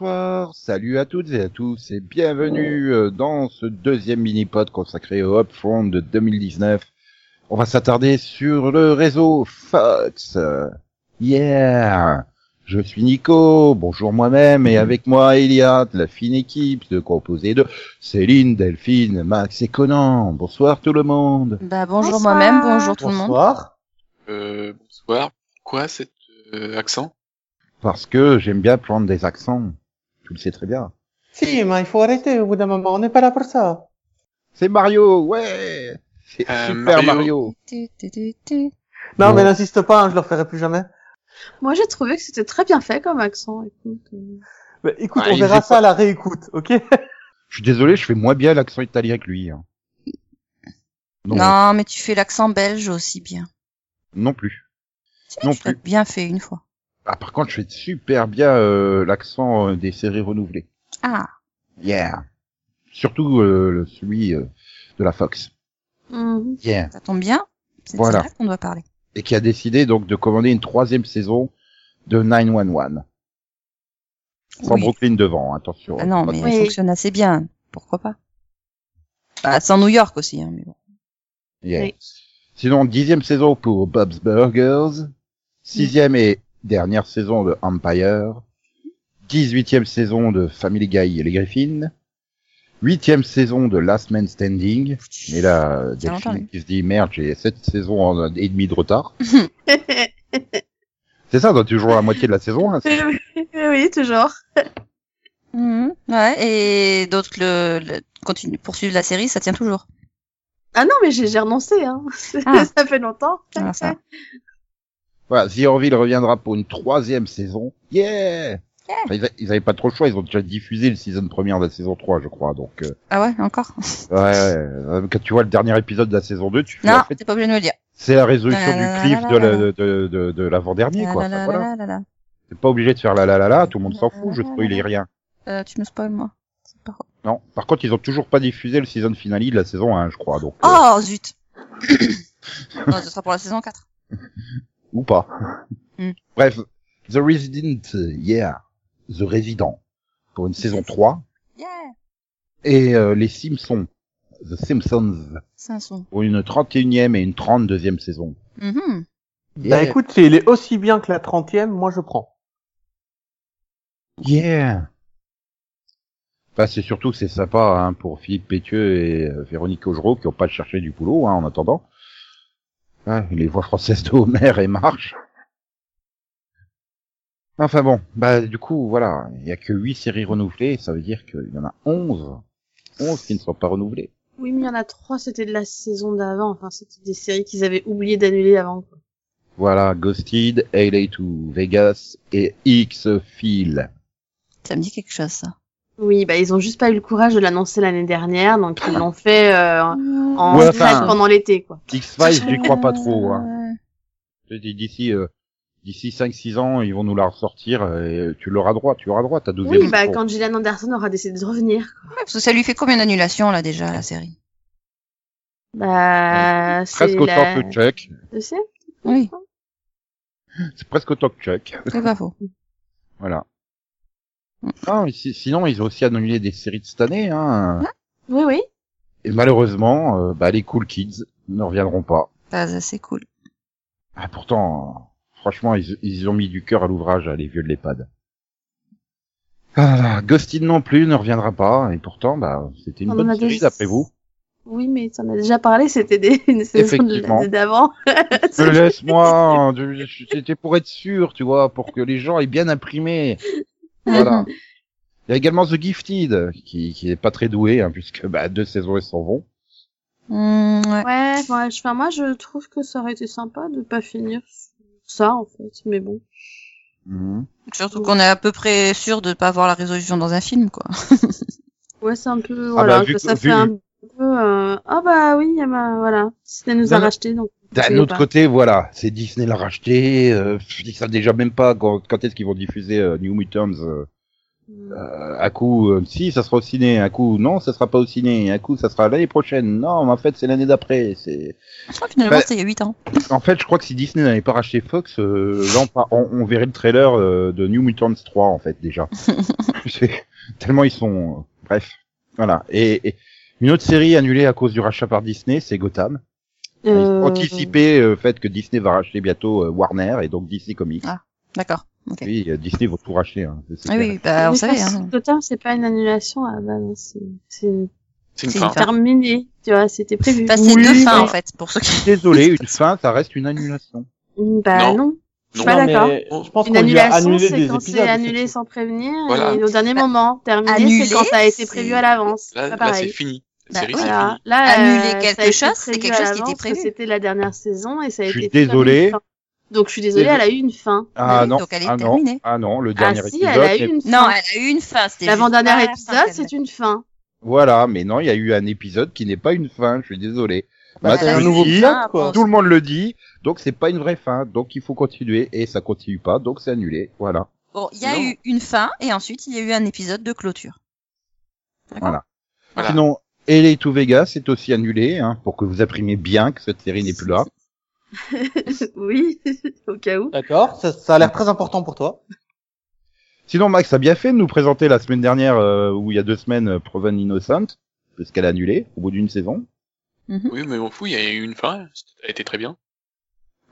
Bonsoir, salut à toutes et à tous et bienvenue euh, dans ce deuxième mini-pod consacré au Upfront de 2019. On va s'attarder sur le réseau Fox. Yeah Je suis Nico, bonjour moi-même, et avec moi a la fine équipe de composée de Céline, Delphine, Max et Conan. Bonsoir tout le monde. Bah bonjour Bonsoir. moi-même, bonjour tout le monde. Bonsoir. Euh, bonsoir. Quoi cet euh, accent? Parce que j'aime bien prendre des accents. Tu le sais très bien. Si, mais il faut arrêter au bout d'un moment. On n'est pas là pour ça. C'est Mario, ouais C'est Euh, Super Mario. Mario. Tu, tu, tu, tu. Non, mais n'insiste pas, hein, je le referai plus jamais. Moi, j'ai trouvé que c'était très bien fait comme accent. Écoute, euh. Écoute, Ah, on verra ça à la réécoute, ok? Je suis désolé, je fais moins bien l'accent italien que lui. hein. Non, Non, mais tu fais l'accent belge aussi bien. non plus. Si, Non tu plus. bien fait une fois. Ah, par contre, je fais super bien euh, l'accent euh, des séries renouvelées. Ah, Yeah. Surtout euh, le- celui euh, de la Fox. Mhm. Yeah. ça tombe bien. C'est de Voilà. ça qu'on doit parler. Et qui a décidé donc de commander une troisième saison de 911. Sans Oui. Brooklyn devant, attention. Ah non, mais Oui. elle fonctionne assez bien. Pourquoi pas Bah, sans New York aussi, hein, mais bon. Yeah. Oui. Sinon, dixième saison pour Bob's Burgers. Sixième et dernière saison de Empire. Dix-huitième saison de Family Guy et les Griffins. Huitième saison de Last Man Standing. Et là, Delphine qui se dit merde, j'ai sept saisons en- et demi de retard. C'est ça, on doit toujours la moitié de la saison. Hein, oui, toujours. Mhm. Ouais, et d'autres le, le continue poursuivre la série, ça tient toujours. Ah non, mais j'ai j'ai renoncé. Hein. Ah. ça fait longtemps. Ah, ça. Voilà, The Orville reviendra pour une troisième saison. Yeah, Enfin, ils, a- ils avaient pas trop le choix, ils ont déjà diffusé le season première de la saison 3, je crois. Donc, euh, Ah ouais, encore ouais, ouais, quand tu vois le dernier épisode de la saison 2, tu fais Non, en fait, t'es pas obligé de me le dire. c'est la résolution La du cliff de la la- la. de, de, de, de l'avant-dernier, La quoi. la Enfin, voilà. la la la. T'es pas obligé de faire la la la la, tout le monde s'en fout, je la spoil la. rien. Euh, tu me spoil moi. Non, par contre, ils ont toujours pas diffusé le season finale de la saison 1, je crois, donc, euh, Oh zut Non, ce sera pour la saison 4. ou pas. Hmm. Bref, The Resident, yeah, The Resident, pour une saison 3, Yeah et euh, les Simpsons, The Simpsons, C'est un son. pour une 31e et une 32e saison. Mhm. Bah écoute, si il est aussi bien que la 30e, moi je prends. Yeah. Bah, c'est surtout que c'est sympa hein, pour Philippe Pétieux et euh, Véronique Augereau qui ont pas cherché du boulot hein, en attendant. Ouais, les voix françaises de Homer et Marge. Enfin bon, bah du coup voilà, il y a que 8 séries renouvelées, ça veut dire qu'il y en a 11. 11 qui ne sont pas renouvelées. Oui, mais il y en a trois, c'était de la saison d'avant. Enfin, c'était des séries qu'ils avaient oublié d'annuler avant. quoi. Voilà, Ghosted, LA to Vegas et X-Fill. Ça me dit quelque chose ça. Oui, bah ils ont juste pas eu le courage de l'annoncer l'année dernière, donc ils l'ont fait euh, en Ouais, enfin- pendant l'été, quoi. X-Files, j'y crois pas trop. Hein. Je dis, D'ici euh, d'ici 5-6 ans, ils vont nous la ressortir et tu l'auras droit, tu auras droit, t'as 12 Oui, bah quand Gillian Anderson aura décidé de revenir. quoi. Ouais, parce que ça lui fait combien d'annulations là déjà la série? Bah, c'est Presque autant la... que Chuck. Sais. Oui. C'est presque autant que Chuck. C'est pas faux. Voilà. Mm. Ah, mais si- sinon, ils ont aussi annulé des séries de cette année. Hein. Oui, oui. Et malheureusement, euh, bah, les Cool Kids ne reviendront pas. Bah, c'est cool. Ah, pourtant, franchement, ils, ils ont mis du cœur à l'ouvrage, à les vieux de l'EHPAD. Ah, Ghosted non plus ne reviendra pas. Et pourtant, bah, c'était une On bonne série d'après vous. Oui, mais tu en as déjà parlé, c'était des... une saison de Effectivement. l'année d'avant. Laisse-moi, c'était pour être sûr, tu vois, pour que les gens aient bien imprimé. Voilà. Il y a également The Gifted, qui, qui est pas très doué, hein, puisque bah, deux saisons et s'en vont. Mm, ouais. Ouais, je- enfin, moi, je trouve que ça aurait été sympa de pas finir ça, en fait, mais bon. Mhm. Surtout qu'on est à peu près sûr de pas avoir la résolution dans un film, quoi. Ouais, c'est un peu, Ah voilà, bah, vu que que- ça vu- fait un peu, euh, ah bah oui, ben, voilà, Disney nous a racheté, donc. D'un autre côté, voilà, c'est Disney l'a racheté, euh, ils savent déjà même pas quand, quand est-ce qu'ils vont diffuser euh, New Mutants euh, Euh, un coup, euh, si, ça sera au ciné. Un coup, non, ça sera pas au ciné. Un coup, ça sera l'année prochaine. Non, mais en fait, c'est l'année d'après. C'est. Ah, finalement, Bah, c'était il y a 8 ans. En fait, je crois que si Disney n'avait pas racheté Fox, euh, là, on, verrait le trailer euh, de New Mutants 3, en fait, déjà. C'est- Tellement ils sont... Bref, voilà. Et, et une autre série annulée à cause du rachat par Disney, c'est Gotham. Euh, anticipé euh, le fait que Disney va racheter bientôt euh, Warner et donc DC Comics. Ah. D'accord. Ok. Oui, euh, Disney va tout racheter. Hein, c'est Ah oui, bah, savez. parce Hein. Gotham, c'est pas une annulation base, hein, c'est c'est C'est C'est terminé, tu vois, c'était prévu. Enfin, c'est Oui, deux fins, en fait, pour ceux qui... Désolé, une fin, ça reste une annulation. Bah Non. non, je suis Non, pas d'accord. mais je pense Une annulation, c'est quand c'est annulé sans prévenir Voilà. et au dernier Bah, moment. Terminé, c'est quand ça a été c'est- prévu à l'avance. Là, c'est fini. Bah, Voilà. Là, Annuler euh, ça a quelque été chose, c'est quelque chose qui était prévu. C'était la dernière saison et ça a Je été. suis fait comme désolé. une fin. Donc je suis désolée, Désolé. elle a eu une fin. Ah oui, non, donc elle est ah non, ah non, le Ah dernier si, épisode. elle a eu une fin. Non, elle a eu une fin. L'avant-dernier fin épisode, c'est une fin. Voilà, mais non, il y a eu un épisode qui n'est pas une fin. Je suis désolé. Bah, c'est un nouveau Ah, quoi. bon. Tout le monde le dit, donc c'est pas une vraie fin, donc il faut continuer et ça continue pas, donc c'est annulé. Voilà. Bon, il y a Non. eu une fin et ensuite il y a eu un épisode de clôture. Voilà. Sinon, LA to Vegas est aussi annulé, hein, pour que vous imprimiez bien que cette série n'est plus là. oui, au cas où. D'accord, ça, ça a l'air très important pour toi. Sinon, Max a bien fait de nous présenter la semaine dernière, euh, ou il y a deux semaines, euh, Proven Innocent, parce qu'elle a annulé au bout d'une saison. Oui, mais on fout, il y a eu une fin. Elle a été très bien.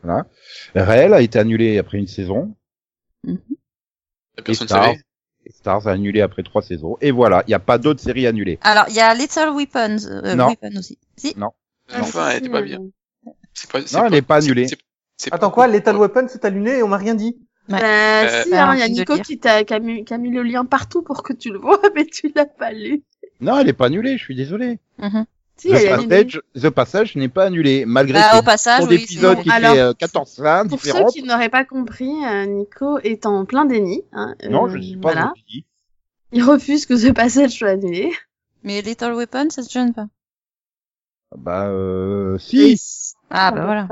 Voilà. Réel a été annulé après une saison. La personne savait. Stars a annulé après trois saisons. Et voilà, il n'y a pas d'autres séries annulées. Alors, il y a Little Weapons, euh, Non. Weapon aussi. Si. La Ah, fin, elle pas bien. Pas, Non, elle est pas annulée. Attends pas- quoi, Lethal Weapon c'est annulé et on m'a rien dit. Ouais. Bah, Euh, si, hein, il y a Nico qui t'a qui a mis, qui a mis le lien partout pour que tu le vois, mais tu l'as pas lu. Non, elle est pas annulée, je suis désolé. Mhm. Si, The. Passage, The Passage n'est pas annulé, malgré Bah, ses au passage, tours oui, d'épisodes c'est- qui Alors, fait euh, 14 fins Pour ceux différentes. qui n'auraient pas compris, euh, Nico est en plein déni. Hein, Non, euh, je suis pas voilà. Il refuse que ce passage soit annulé. Mais Little Weapon, ça se gêne pas. Bah, euh, si. Ah, bah voilà.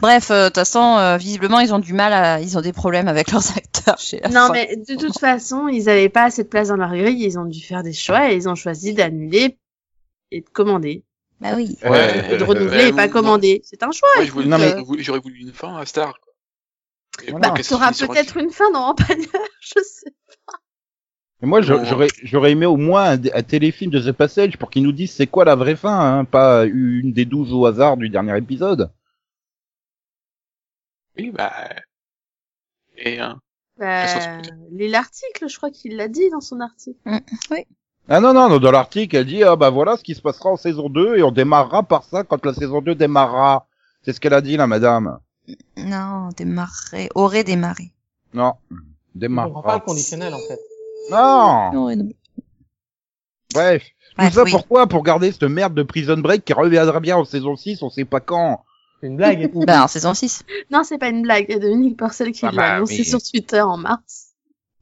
Bref, euh, de toute façon, euh, visiblement, ils ont du mal à, ils ont des problèmes avec leurs acteurs chez la Non, fin. mais de toute façon, ils avaient pas assez de place dans leur grille, ils ont dû faire des choix et ils ont choisi d'annuler et de commander. Bah oui. Ouais, Et de Euh, renouveler euh, et pas moi- commander. C'est un choix. Moi, je voulais- Non, mais- j'aurais voulu- une fin à Star. Et Voilà. pas Bah, t'auras un peut-être une fin dans Rampagner, je sais. Mais moi, je- Bon. j'aurais, j'aurais aimé au moins un, un téléfilm de The Passage pour qu'ils nous disent c'est quoi la vraie fin, hein, pas une des douze au hasard du dernier épisode. Oui, bah. Et, hein. Bah, l'article, je crois qu'il l'a dit dans son article. Ah non, non, non, dans l'article, elle dit, ah bah voilà ce qui se passera en saison 2 et on démarrera par ça quand la saison 2 démarrera. C'est ce qu'elle a dit, la madame. Non, démarrer, aurait démarré. Non. Je comprends pas Démarrera. le conditionnel en fait. Non! Aurait- Bref. Tout ça oui. pourquoi? Pour garder cette merde de Prison Break qui reviendra bien en saison 6, on sait pas quand. C'est une blague. Bah, en saison 6. Non, c'est pas une blague. Il y a Dominique Porcel qui Ah l'a bah, annoncé oui. sur Twitter en mars.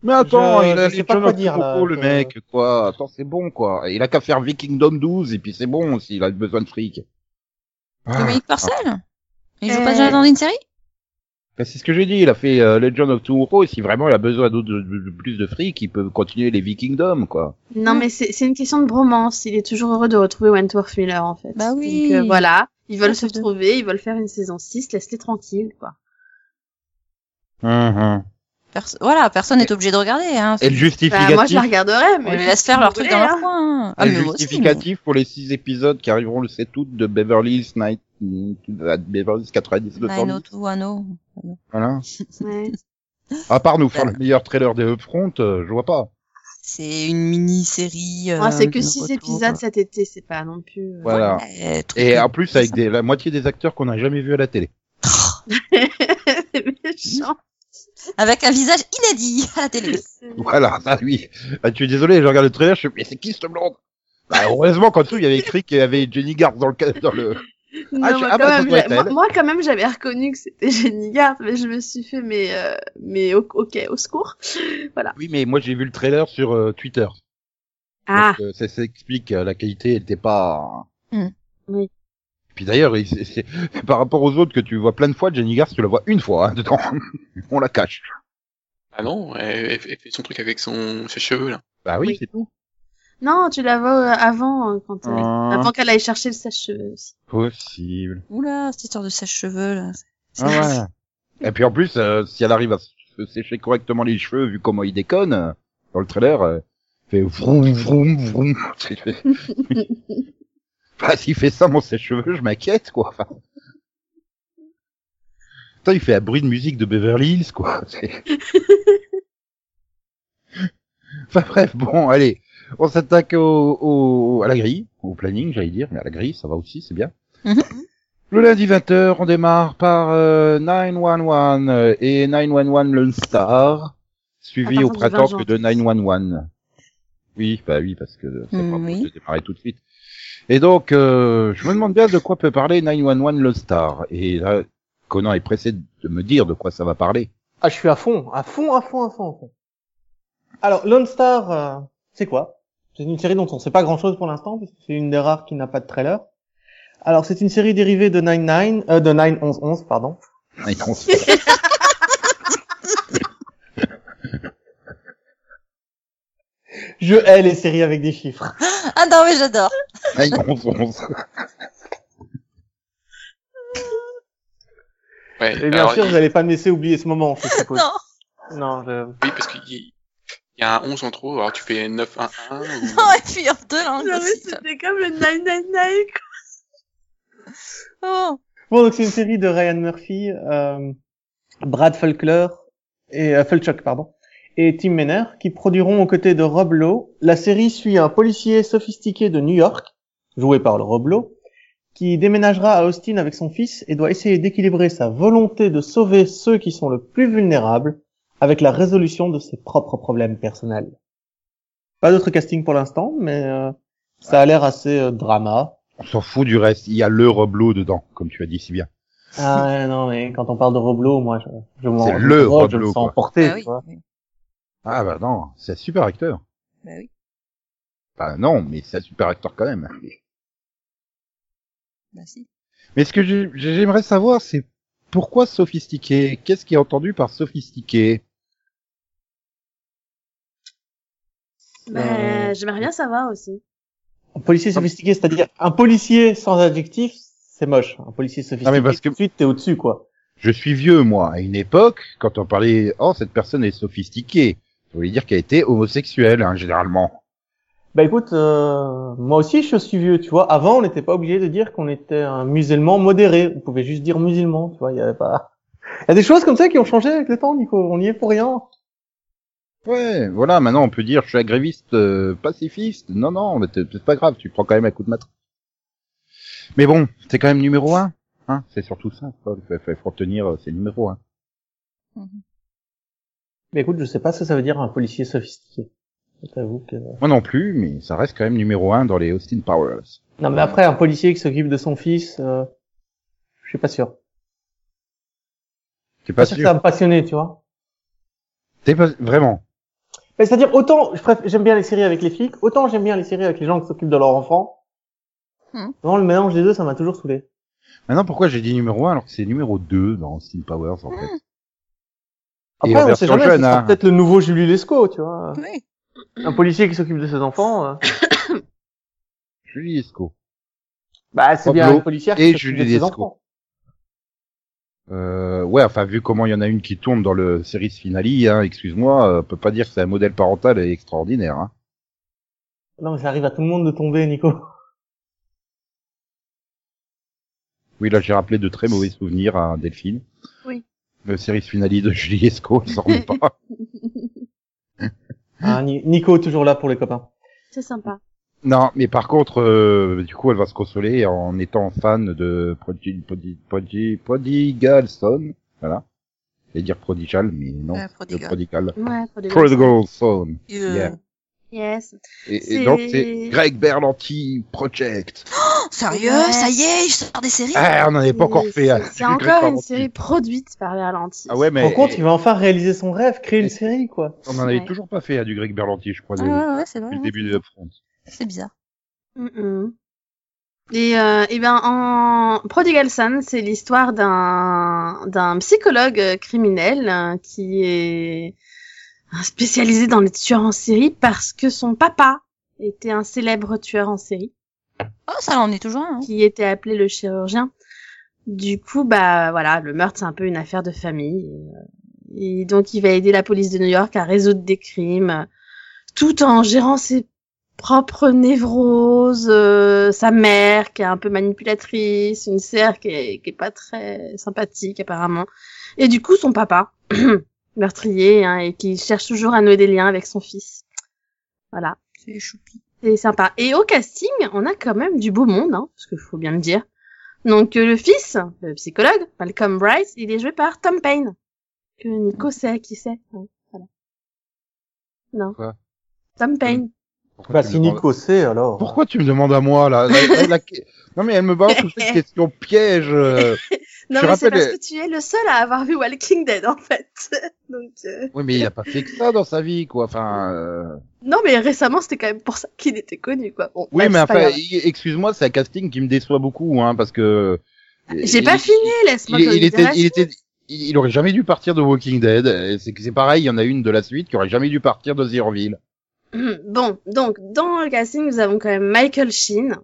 Mais attends, Je- il a je sais les pas quoi dire, là, le mec, quoi. Attends, c'est bon, quoi. Il a qu'à faire Vikingdom 12 et puis c'est bon s'il a besoin de fric. Ah. Dominique Parcel? Il joue Euh, pas déjà dans une série? Bah, c'est ce que j'ai dit, il a fait euh, Legend of Tomorrow et si vraiment il a besoin de, de- de plus de fric, il peut continuer les Vikingdom, quoi. Non, mais c'est une question de bromance. Il est toujours heureux de retrouver Wentworth Miller, en fait. Bah oui. Donc, euh, voilà. Ils veulent Ah, se retrouver, ils veulent faire une saison 6, laisse-les tranquilles, quoi. Mhm. Voilà, personne n'est obligé de regarder. Hein. Et le Bah, justificatif, moi, je la regarderai, On mais. les laisse faire leur truc dans leur coin. hein. Ah, le aussi, justificatif pour les six épisodes qui arriveront le 7 août de Beverly Hills Night, à Beverly Hills 90 mais... 210. 90210. Voilà. Ouais. À part nous faire Bah. le meilleur trailer des Upfront, euh, je vois pas. C'est une mini-série. euh, c'est que de 6 retour. épisodes cet été, c'est pas non plus. euh, Voilà. Ouais, Et de- en plus avec des, la moitié des acteurs qu'on n'a jamais vus à la télé. c'est méchant. Avec un visage inédit à la télé. Voilà, ah oui. Ah, tu es désolé, je regarde le trailer, je fais, mais c'est qui cette blonde? Bah, Heureusement qu'en dessous, il y avait écrit qu'il y avait Jenny Garth dans le, ca- dans le... Non, Ah, moi, ah, quand bah, ça même, moi, quand même, j'avais reconnu que c'était Jenny Garth, mais je me suis fait, mais, euh, mais, ok, au secours. Oui, mais moi j'ai vu le trailer sur euh, Twitter. Ah, Donc, euh, ça s'explique, euh, la qualité, elle était pas... Hmm. Oui. Puis d'ailleurs, il- c'est- c'est- par rapport aux autres que tu vois plein de fois, Jenny Garth, tu la vois une fois hein, dedans. On la cache. Ah non, elle, elle fait son truc avec son ses cheveux là. Bah oui, Oui. c'est tout. Non, tu la vois euh, avant, euh, quand elle- Ah. avant qu'elle aille chercher le sèche-cheveux aussi. Possible. Oula, cette histoire de sèche-cheveux, là. c'est- Ah ouais. Et puis en plus, euh, si elle arrive à se sécher correctement les cheveux, vu comment il déconne, euh, dans le trailer, euh, fait vroom vroom vroom. bah, s'il fait ça, mon sèche-cheveux, je m'inquiète, quoi. Enfin... Putain, il fait un bruit de musique de Beverly Hills, quoi. Enfin bref, bon, allez. On s'attaque au, au, à la grille, au planning, j'allais dire, mais à la grille, ça va aussi, c'est bien. Le lundi 20h, on démarre par euh, 911 euh, et 911 Lone Star, suivi au printemps 20 que de 911. Oui, bah oui, parce que c'est Mm, pas oui. de démarrer tout de suite. Et donc, euh, je me demande bien de quoi peut parler 911 Lone Star. Et là, Conan est pressé de me dire de quoi ça va parler. Ah, je suis à fond, à fond, à fond, à fond, à fond. Alors, Lone Star, euh, c'est quoi? C'est une série dont on ne sait pas grand-chose pour l'instant, puisque c'est une des rares qui n'a pas de trailer. Alors, c'est une série dérivée de 99, euh, de 911, pardon. 911. Je hais les séries avec des chiffres. Ah non, mais j'adore. 911. Ouais. Et bien alors, sûr, il- vous n'allez pas me laisser oublier ce moment, je suppose. Non. Non, je... Oui, parce qu'il y, il y a un 11 en trop, alors tu fais 9 1 1 ou... Non, et puis en deux langues Non, mais c'était comme le 999. Oh. Bon, donc c'est une série de Ryan Murphy, euh, Brad Falkler et euh, Falchuk, pardon, et Tim Menner qui produiront aux côtés de Rob Lowe. La série suit un policier sophistiqué de New York, joué par le Rob Lowe, qui déménagera à Austin avec son fils et doit essayer d'équilibrer sa volonté de sauver ceux qui sont le plus vulnérables avec la résolution de ses propres problèmes personnels. Pas d'autre casting pour l'instant, mais euh, ça a l'air assez euh, drama. On s'en fout du reste. Il y a le Roblo dedans, comme tu as dit si bien. Ah non, mais quand on parle de Roblo, moi, je, je m'en C'est je le je Rob me Lowe, sens quoi. emporté, tu oui. Ah bah non, c'est un super acteur. Bah oui. Bah non, mais c'est un super acteur quand même. Bah si. Mais ce que j'ai- j'aimerais savoir, c'est pourquoi sophistiqué? Qu'est-ce qui est entendu par sophistiqué? Bah, Euh, j'aimerais bien savoir aussi. Un policier sophistiqué, c'est-à-dire un policier sans adjectif, c'est moche. Un policier sophistiqué, Ah, mais parce que- tout de suite, t'es au-dessus, quoi. Je suis vieux, moi. À une époque, quand on parlait, oh, cette personne est sophistiquée, ça voulait dire qu'elle était homosexuelle, hein, généralement. Bah écoute, euh, moi aussi je suis vieux, tu vois. Avant, on n'était pas obligé de dire qu'on était un musulman modéré. On pouvait juste dire musulman, tu vois. Il y avait pas. Il y a des choses comme ça qui ont changé avec le temps, Nico. On y est pour rien. Ouais, voilà, maintenant on peut dire je suis un gréviste euh, pacifiste. Non, non, mais t'es- c'est pas grave, tu prends quand même un coup de matraque. Mais bon, c'est quand même numéro un. Hein, c'est surtout ça. Il faut, faut retenir, euh, c'est numéro un. Mais écoute, je sais pas ce que ça veut dire un policier sophistiqué. Je t'avoue que. Moi non plus, mais ça reste quand même numéro un dans les Austin Powers. Non, mais après, un policier qui s'occupe de son fils, euh, je suis pas sûr. T'es Pas pas sûr que sûr ça va me passionner, tu vois. T'es pas vraiment. Mais C'est-à-dire, autant je préfère- j'aime bien les séries avec les flics, autant j'aime bien les séries avec les gens qui s'occupent de leurs enfants. Hmm. Non, le mélange des deux, ça m'a toujours saoulé. Maintenant, pourquoi j'ai dit numéro un alors que c'est numéro 2 dans Austin Powers en fait? Et Après, on sait jamais, jeune, ce sera hein. peut-être le nouveau Julie Lescaut, tu vois. Oui. Un policier qui s'occupe de ses enfants. euh. Julie Esco. Bah, c'est bien une policière et qui s'occupe de Julie ses Lescaut. enfants. Euh, ouais, enfin vu comment il y en a une qui tourne dans le series finale, hein, excuse-moi, euh, on peut pas dire que c'est un modèle parental extraordinaire. Hein. Non, mais ça arrive à tout le monde de tomber, Nico. Oui, là j'ai rappelé de très mauvais souvenirs à Delphine. Oui. Le series finale de Julie Esco, il s'en remet pas. Ni- Nico, toujours là pour les copains. C'est sympa. non, mais par contre, euh, du coup, elle va se consoler en étant fan de Prodi, Prodi, Prodi, Prodigal Son. Voilà. Je vais dire Prodigal, mais non, Prodigal. Prodigal. Ouais, Prodigal Son. Euh, Yeah. Yes. Et, donc c'est Greg Berlanti Project. oh, sérieux, Ouais. ça y est, je sors des séries. Ah, on n'en avait pas encore fait. hein. C'est Greg encore une Berlanti. série produite par Berlanti. Ah ouais, Mais... Par contre, il va enfin réaliser son rêve, créer une série, quoi. on en avait Ouais. toujours pas fait hein, du Greg Berlanti, je crois, Ah depuis ouais, ouais, c'est vrai. le hein. début de Upfront. C'est bizarre. Et, euh, et ben en Prodigal Son, c'est l'histoire d'un d'un psychologue criminel euh, qui est spécialisé dans les tueurs en série parce que son papa était un célèbre tueur en série Oh, ça en est toujours un. hein. qui était appelé le chirurgien. Du coup, bah voilà, le meurtre c'est un peu une affaire de famille. Et, donc il va aider la police de New York à résoudre des crimes, tout en gérant ses propres névroses, euh, sa mère qui est un peu manipulatrice, une sœur qui est, qui est pas très sympathique apparemment, et du coup son papa meurtrier hein, et qui cherche toujours à nouer des liens avec son fils. Voilà. C'est choupi. C'est sympa. Et au casting, on a quand même du beau monde, hein, parce qu'il faut bien le dire. Donc euh, le fils, le psychologue, Malcolm Bryce, il est joué par Tom Payne. Que Nico sait qui hein, voilà. Non. Quoi Tom Payne. Pourquoi Bah, si demandes- Nico sait, alors. Pourquoi tu me demandes à moi là, La- la- la- Non mais elle me balance toutes ces questions pièges. Non Je mais c'est parce que tu es le seul à avoir vu Walking Dead en fait. Donc euh, Oui mais il a pas fait que ça dans sa vie quoi. Enfin. euh, non mais récemment c'était quand même pour ça qu'il était connu quoi. Bon, Oui mais enfin, excuse-moi, c'est un casting qui me déçoit beaucoup hein parce que. J'ai il- pas fini, laisse-moi il, il était, il était, il aurait jamais dû partir de Walking Dead. C'est que c'est pareil, il y en a une de la suite qui aurait jamais dû partir de Zeroville. Bon, donc, dans le casting, nous avons quand même Michael Sheen.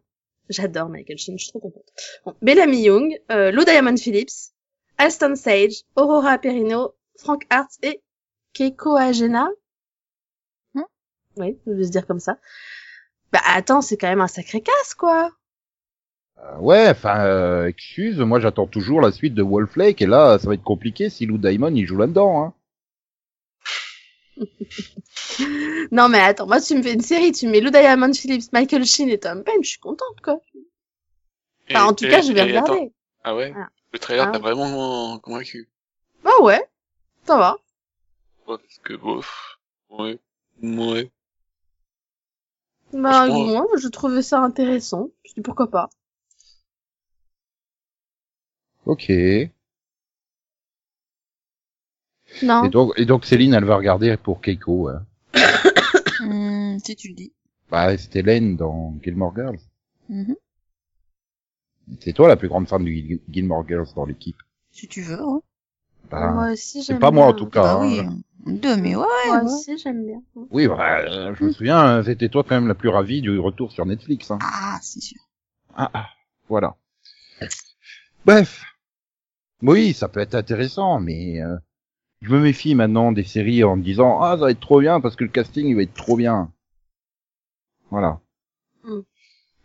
J'adore Michael Sheen, je suis trop contente. Bon, Bellamy Young, euh, Lou Diamond Phillips, Alston Sage, Aurora Perino, Frank Hart et Keiko Agena. Hmm oui, je vais se dire comme ça. Bah attends, c'est quand même un sacré casse, quoi. Euh, ouais, enfin, euh, excuse, moi j'attends toujours la suite de Wolf Lake et là ça va être compliqué si Lou Diamond il joue là-dedans. Hein. Non mais attends, moi tu me fais une série, tu mets Lou Diamond Phillips, Michael Sheen et Tom Payne, je suis contente, quoi. Et- Enfin, en tout et- cas, je vais attends. regarder. Ah ouais? Voilà. Le trailer Ah. t'a vraiment convaincu. Bah ouais, ça va. Ouais, parce que bof. Ouais. Ouais. Bah moi, je trouvais ça intéressant. Je dis pourquoi pas. Ok. Et Non. donc, et donc Céline elle va regarder pour Keiko. Hein. Hmm, si tu le dis. Bah c'était Hélène dans Gilmore Girls. Mhm. C'est toi la plus grande fan de Gil- Gilmore Girls dans l'équipe. Si tu veux. hein. Bah, moi aussi, c'est pas moi en tout cas. Bah hein. oui. Deux, mais ouais. Moi ouais. aussi, j'aime bien. Oui, bah, euh, je me souviens, c'était toi quand même la plus ravie du retour sur Netflix. Hein. Ah, c'est sûr. Ah, ah, voilà. Bref. Oui, ça peut être intéressant, mais euh, je me méfie maintenant des séries en me disant ah ça va être trop bien parce que le casting il va être trop bien. Voilà. Mm.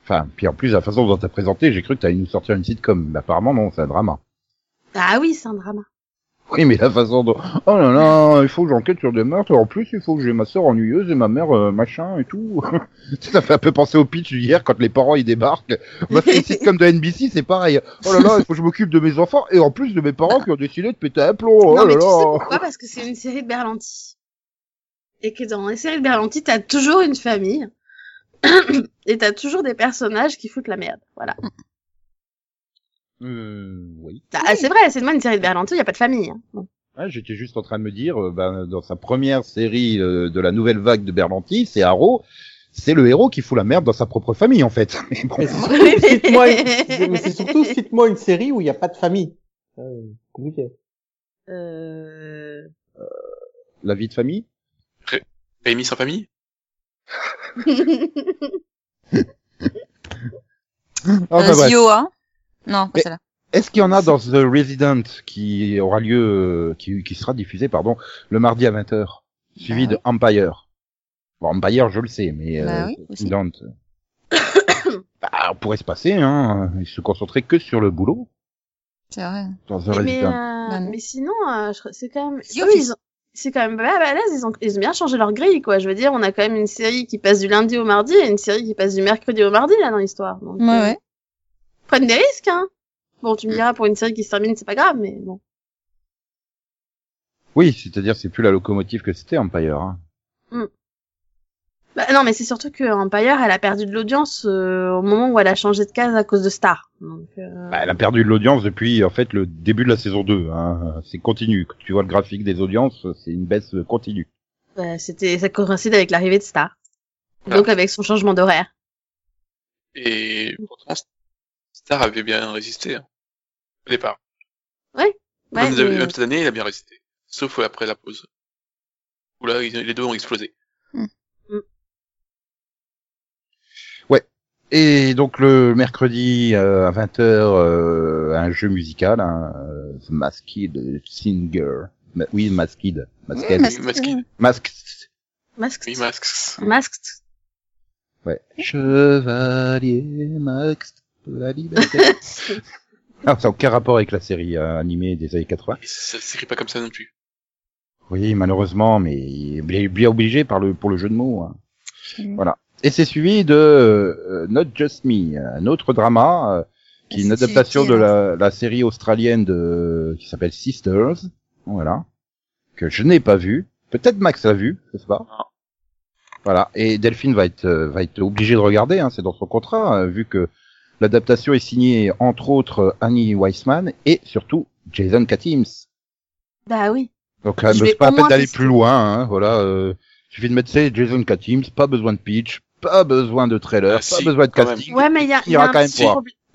Enfin, puis en plus la façon dont t'as présenté, j'ai cru que t'allais nous sortir une sitcom, mais apparemment non, c'est un drama. Ah oui, c'est un drama. Oui, mais la façon dont oh là là, il faut que j'enquête sur des meurtres. En plus, il faut que j'ai ma sœur ennuyeuse et ma mère euh, machin et tout. ça fait un peu penser au pitch d'hier quand les parents ils débarquent. Fait une sitcom de NBC, c'est pareil. Oh là là, il faut que je m'occupe de mes enfants et en plus de mes parents qui ont décidé de péter un plomb. Oh non, là sais là. pourquoi? Parce que c'est une série de Berlanti. Et que dans les séries de Berlanti, t'as toujours une famille. et t'as toujours des personnages qui foutent la merde. Voilà. Euh, oui. Ah, c'est vrai, c'est de moi une série de Berlanti, il y a pas de famille. hein. Bon. Ouais, J'étais juste en train de me dire, euh, ben, dans sa première série euh, de la nouvelle vague de Berlanti, c'est Arrow. C'est le héros qui fout la merde dans sa propre famille en fait. Mais bon. Mais c'est- cite-moi mais c'est surtout, cite-moi une série où il n'y a pas de famille. Euh, compliqué. Euh... La vie de famille? Rémi sans famille? Euh, bref. Zioa. Non, pas celle-là. Est-ce qu'il y en a dans The Resident qui aura lieu, euh, qui, qui sera diffusé, pardon, le mardi à 20h, suivi Bah de Empire? Bon, Empire, je le sais, mais Bah euh, oui, aussi. Resident, euh, bah, on pourrait se passer, hein, et se concentrer que sur le boulot C'est vrai. dans The mais, Resident. euh, Bah mais sinon, euh, c'est quand même... Ils ont- C'est quand même pas balèze, ils ont, ils ont bien changé leur grille, quoi. Je veux dire, on a quand même une série qui passe du lundi au mardi et une série qui passe du mercredi au mardi, là, dans l'histoire. Donc, Ouais, euh, ouais. Prennent des risques, hein. Bon, tu me diras, pour une série qui se termine, c'est pas grave, mais bon. Oui, c'est-à-dire c'est plus la locomotive que c'était Empire. Hein. Bah, non, mais c'est surtout que Empire, elle a perdu de l'audience euh, au moment où elle a changé de case à cause de Star. Donc, euh, Bah, elle a perdu de l'audience depuis en fait le début de la saison 2. Hein. C'est continu. Quand tu vois le graphique des audiences, c'est une baisse continue. bah, c'était, ça coïncide avec l'arrivée de Star. Ah. Donc avec son changement d'horaire. Et pourtant, Star avait bien résisté, hein, au départ. Ouais, Même, mais- même cette année, il a bien résisté. Sauf après la pause. Où là, ils- les deux ont explosé. Et donc le mercredi euh, à 20h, euh, un jeu musical, hein, euh, The Masked Singer. Ma- oui, Masked. Masked. Masked. Masked. Oui, Masks. Masked. Ouais. Chevalier Max de la liberté. ah, ça n'a aucun rapport avec la série euh, animée des années 80. Et ça s'écrit pas comme ça non plus. Oui, malheureusement, mais il est bien obligé par le, pour le jeu de mots. hein. Mm. Voilà. Et c'est suivi de euh, Not Just Me, un autre drama euh, qui est une adaptation de la, la série australienne de qui s'appelle Sisters. Voilà. Que je n'ai pas vu. Peut-être Max l'a vu, je sais pas. Non. Voilà. Et Delphine va être va être obligée de regarder, hein, c'est dans son contrat, euh, vu que l'adaptation est signée entre autres Annie Weissman et surtout Jason Katims. Bah oui. Donc euh, Je c'est pas la peine d'aller plus loin, hein, voilà. Euh, suffit de mettre c'est Jason Katims, pas besoin de pitch, pas besoin de trailer, Ah, pas si, besoin de casting. Ouais, mais il y a, y a un quand même petit,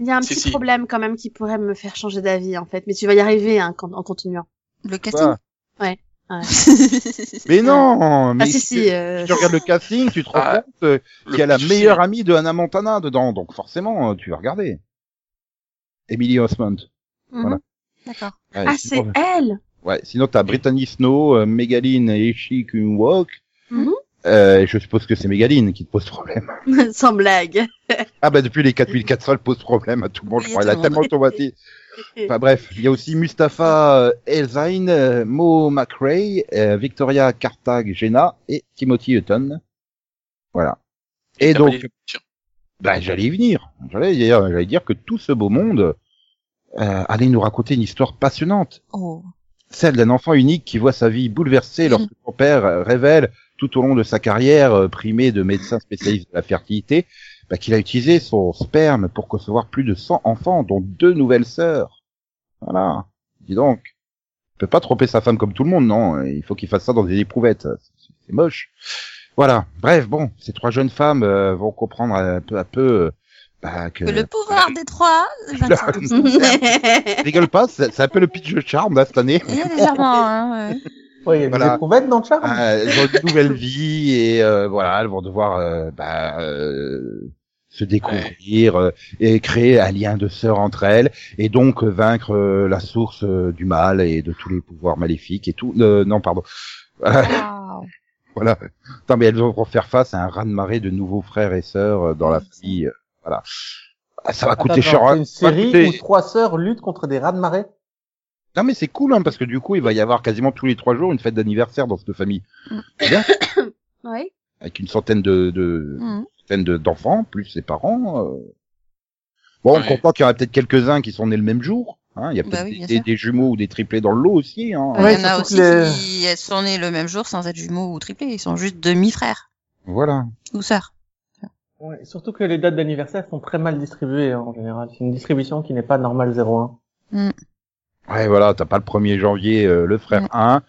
y a un Si, petit si. problème quand même qui pourrait me faire changer d'avis en fait. Mais tu vas y arriver hein, quand- en continuant. Le casting? Voilà. Ouais. Mais non, mais Ah si si, euh, si tu regardes le casting, tu te rends Ah, compte euh, qu'il y a la meilleure amie de Hannah Montana dedans, donc forcément euh, tu vas regarder. Emily Osmond. mhm. voilà. D'accord. Ouais, Ah c'est elle. ouais, sinon t'as Brittany Snow, euh, Megaline et Ishi Walk. Mhm. Euh, je suppose que c'est Megaline qui te pose problème. Sans blague. Ah bah depuis les 4400, elle pose problème à tout le monde. Oui, Je crois. Elle a tellement automatisé. Enfin bref, il y a aussi Mustafa euh, Elzain, euh, Mo McRae, euh, Victoria Cartagena et Timothy Hutton. Voilà. Et donc, bah, j'allais y venir. J'allais dire, j'allais dire que tout ce beau monde euh, allait nous raconter une histoire passionnante, Oh. celle d'un enfant unique qui voit sa vie bouleversée lorsque son père révèle tout au long de sa carrière euh, primé de médecin spécialiste de la fertilité bah, qu'il a utilisé son sperme pour concevoir plus de 100 enfants, dont deux nouvelles sœurs. Voilà. Dis donc. Il peut pas tromper sa femme comme tout le monde, non. Il faut qu'il fasse ça dans des éprouvettes. C'est- moche. Voilà. Bref, bon, ces trois jeunes femmes euh, vont comprendre un peu à peu euh, bah, que... Que le pouvoir des trois. Rigole pas, c'est un peu le pitch de charme là cette année. Légèrement, hein, ouais. Ouais, il y a Voilà. des éprouvettes dans le charme. Ah, elles ont une nouvelle vie et euh, voilà, elles vont devoir euh, bah, euh, se découvrir euh, et créer un lien de sœur entre elles et donc euh, vaincre euh, la source euh, du mal et de tous les pouvoirs maléfiques et tout. Euh, non, pardon. Voilà, Waouh. voilà. Non, mais elles vont faire face à un raz-de-marée de nouveaux frères et sœurs euh, dans la famille. euh, voilà. Ah, Ça va Attends, coûter cher. hein. une série coûter- où trois sœurs luttent contre des rats de marée? Non mais c'est cool hein, parce que du coup il va y avoir quasiment tous les trois jours une fête d'anniversaire dans cette famille. Mm. Bien ouais. avec une centaine de, de, Mhm. Centaine de- d'enfants, plus ses parents. euh. Bon, on comprend qu'il y en a peut-être quelques-uns qui sont nés le même jour. Hein. Il y a Bah peut-être oui, des, jumeaux ou des triplés dans le lot aussi. Hein. Il Ouais, y en a aussi les- qui sont nés le même jour sans être jumeaux ou triplés. Ils sont juste demi-frères Voilà. ou sœurs. Ouais, surtout que les dates d'anniversaire sont très mal distribuées hein, en général. C'est une distribution qui n'est pas normale 0-1. Ouais, voilà, t'as pas le 1er janvier euh, le frère Ouais. 1,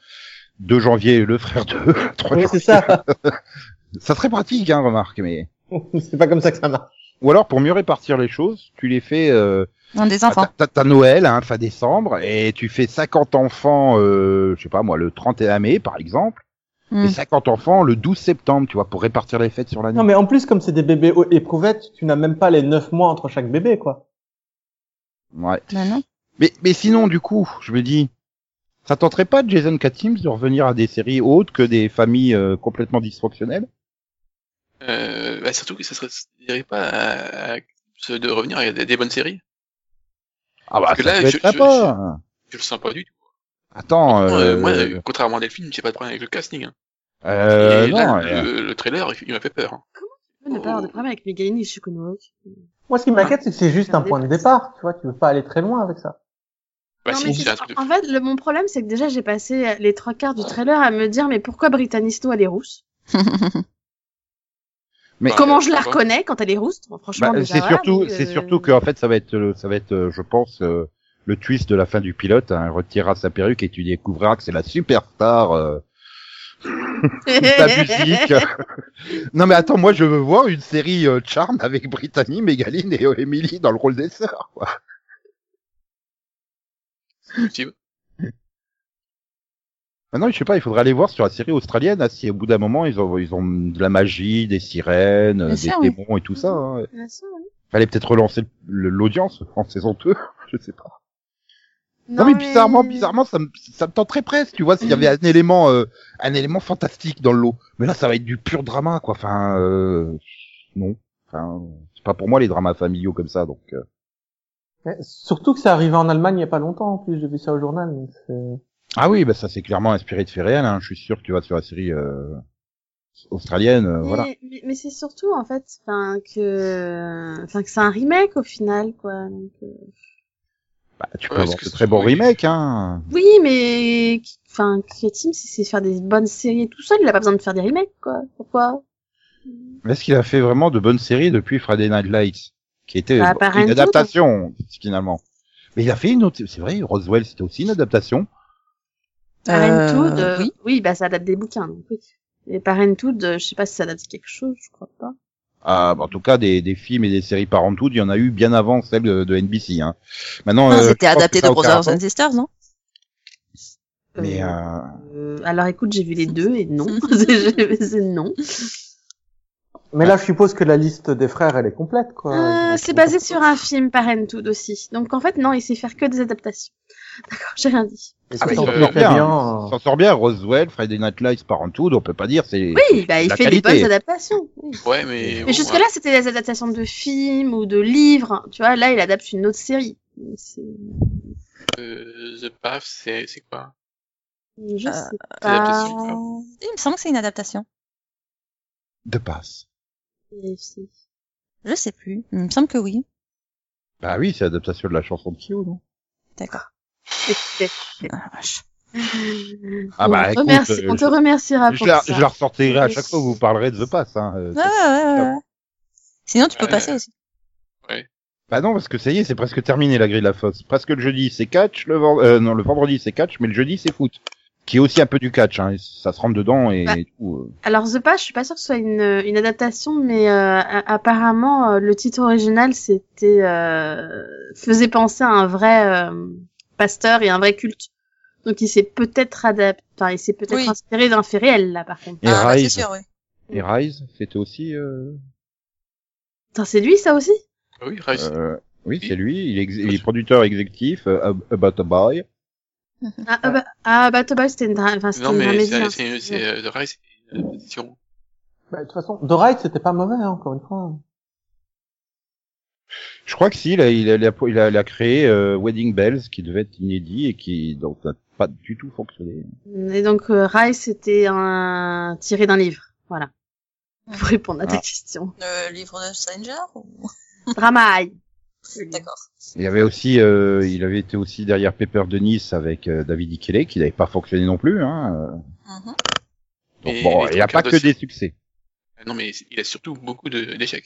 2 janvier le frère 2, 3 Oui, janvier. c'est ça. Ça serait pratique, hein, remarque, mais... c'est pas comme ça que ça marche. Ou alors, pour mieux répartir les choses, tu les fais... Euh, Non, des Ah, enfants. T'as t'as Noël, hein, fin décembre, et tu fais 50 enfants, euh, je sais pas moi, le 31 mai, par exemple, Mm. et 50 enfants le 12 septembre, tu vois, pour répartir les fêtes sur l'année. Non, mais en plus, comme c'est des bébés éprouvettes, tu n'as même pas les 9 mois entre chaque bébé, quoi. Ouais. Bah non. Mais, mais sinon, du coup, je me dis, ça tenterait pas de Jason Katims de revenir à des séries autres que des familles euh, complètement dysfonctionnelles? Euh, bah, surtout que ça serait, ça dirait pas à, de revenir à des, des bonnes séries. Ah bah, Parce que ça là, peut je- être sympa. Je le sens pas du tout. Attends, Euh, euh, moi, euh, contrairement à Delphine, j'ai pas de problème avec le casting. Hein. euh, Et non, là, euh, le, le trailer, il, il m'a fait peur. Hein. On n'a pas avoir de problème avec Megaline et Shukunok. Moi, ce qui m'inquiète, c'est que c'est juste un point de départ. Tu vois, tu veux pas aller très loin avec ça. Bah, non, si, mais c'est c'est- un truc de en fait, le, mon problème, c'est que déjà, j'ai passé les trois quarts du trailer à me dire, mais pourquoi Brittany Snow, elle est rousse? mais Comment je la reconnais quand elle est rousse? Bon, Franchement, bah, c'est surtout, c'est euh, surtout que en fait, ça va être, ça va être, euh, je pense, euh, le twist de la fin du pilote. Hein, retirera sa perruque et tu découvriras que c'est la superstar. Euh, de la musique. Non mais attends, moi je veux voir une série euh, Charm avec Brittany, Megaline et euh, Emily dans le rôle des sœurs. Quoi. Maintenant, je sais pas, il faudrait aller voir sur la série australienne hein, si au bout d'un moment ils ont ils ont de la magie, des sirènes, Bien des sûr, oui. démons et tout ça. hein. Bien sûr, oui. Fallait peut-être relancer l'audience en saison 2, je sais pas. Non, Non, mais bizarrement, bizarrement, ça me, ça me tenterait presque, tu vois, s'il y avait un élément, euh, un élément fantastique dans le lot. Mais là, ça va être du pur drama, quoi. Enfin, euh, non. Enfin, c'est pas pour moi les dramas familiaux comme ça, donc. euh. Mais Surtout que c'est arrivé en Allemagne il y a pas longtemps, en plus, j'ai vu ça au journal. donc Ah oui, bah ça c'est clairement inspiré de faits réels. Hein. Je suis sûr que tu vas sur la série euh, australienne, euh, Mais, voilà. mais, mais c'est surtout en fait, enfin que, enfin que c'est un remake au final, quoi. Donc, euh, Bah, tu peux Ouais, avoir de très bons oui. remakes, hein. Oui, mais enfin, Tim, si c'est faire des bonnes séries tout seul, il a pas besoin de faire des remakes, quoi. Pourquoi? Mais Est-ce qu'il a fait vraiment de bonnes séries depuis Friday Night Lights, qui était Bah, une adaptation finalement? Mais il a fait une autre, c'est vrai, Roswell, c'était aussi une adaptation. Parenthood, Euh, euh, oui. oui. bah ça adapte des bouquins, donc oui. Et Parenthood, euh, je sais pas si ça adapte quelque chose, je crois pas. Ah, bah, en tout cas, des, des films et des séries Parenthood, il y en a eu bien avant celle de, de NBC. Hein. Maintenant, Non, euh, C'était adapté de Brothers and Sisters, non? Mais Euh, euh, euh, alors écoute, j'ai vu les deux et non, c'est c'est non. Mais là, je suppose que la liste des frères, elle est complète, quoi. Euh, c'est basé sur un film Parenthood aussi. Donc en fait, non, il sait faire que des adaptations. D'accord, j'ai rien dit. Ah, s'en sort bien. bien, s'en sort bien. Roswell, Friday Night Lights, Parenthood, on peut pas dire c'est. Oui, bah il la fait qualité. des bonnes adaptations. oui. Ouais, mais. Mais bon, jusque là, c'était des adaptations de films ou de livres. Tu vois, là, il adapte une autre série. C'est- euh, The Path, c'est c'est quoi? Je Euh, sais pas. Il me semble que c'est une adaptation. De passe. Vérifier. Je sais plus. Il me semble que oui. Bah oui, c'est l'adaptation de la chanson de Kyo, non? D'accord. Ah, vache. Ah on, bah, te écoute, remercie- euh, on te remerciera je pour la, ça. je la ressortirai à chaque fois que vous parlerez de The Pass. Hein. euh, Ouais, ouais, ouais, ouais. Sinon, tu peux Ouais. passer aussi. Bah non, parce que ça y est, c'est presque terminé la grille de la fosse. Presque le jeudi, c'est catch, le vend- euh, non, le vendredi, c'est catch, mais le jeudi, c'est foot. Qui est aussi un peu du catch, hein. Ça se rentre dedans et, Bah. et tout. euh. Alors The Pass, je suis pas sûre que ce soit une, une adaptation, mais euh, apparemment euh, le titre original c'était euh, faisait penser à un vrai euh, pasteur et un vrai culte. Donc il s'est peut-être adapté, enfin il s'est peut-être Oui. inspiré d'un fait réel là par contre. Et ah, bah, Rise, sûr, oui. et Rise, c'était aussi. Euh... Attends, c'est lui ça aussi? Ah Oui, Rise. euh, oui, c'est lui. Il est, ex- il est producteur exécutif. euh, About a Boy. Ah, ah, bah, ah bah Toba c'était une, enfin, c'était non, une mais c'est hein. c'est- c'est, euh, The Rise, une adaptation. bah, de toute façon, The Ride, c'était pas mauvais, hein, encore une fois. Je crois que si, il a, il a, il a, il a- il a créé euh, Wedding Bells, qui devait être inédit et qui donc n'a pas du tout fonctionné. Et donc euh, Rise c'était un tiré d'un livre, voilà. Pour répondre à ta Ah. question. Le livre de Stranger ou... Dramaille. D'accord. Il y avait aussi, euh, il avait été aussi derrière Pepper Denis avec euh, David Ikele, qui n'avait pas fonctionné non plus. Hein. euh. Mhm. Donc Et bon, il n'y a pas que de- des succès. Ah Non, mais il a surtout beaucoup de- d'échecs.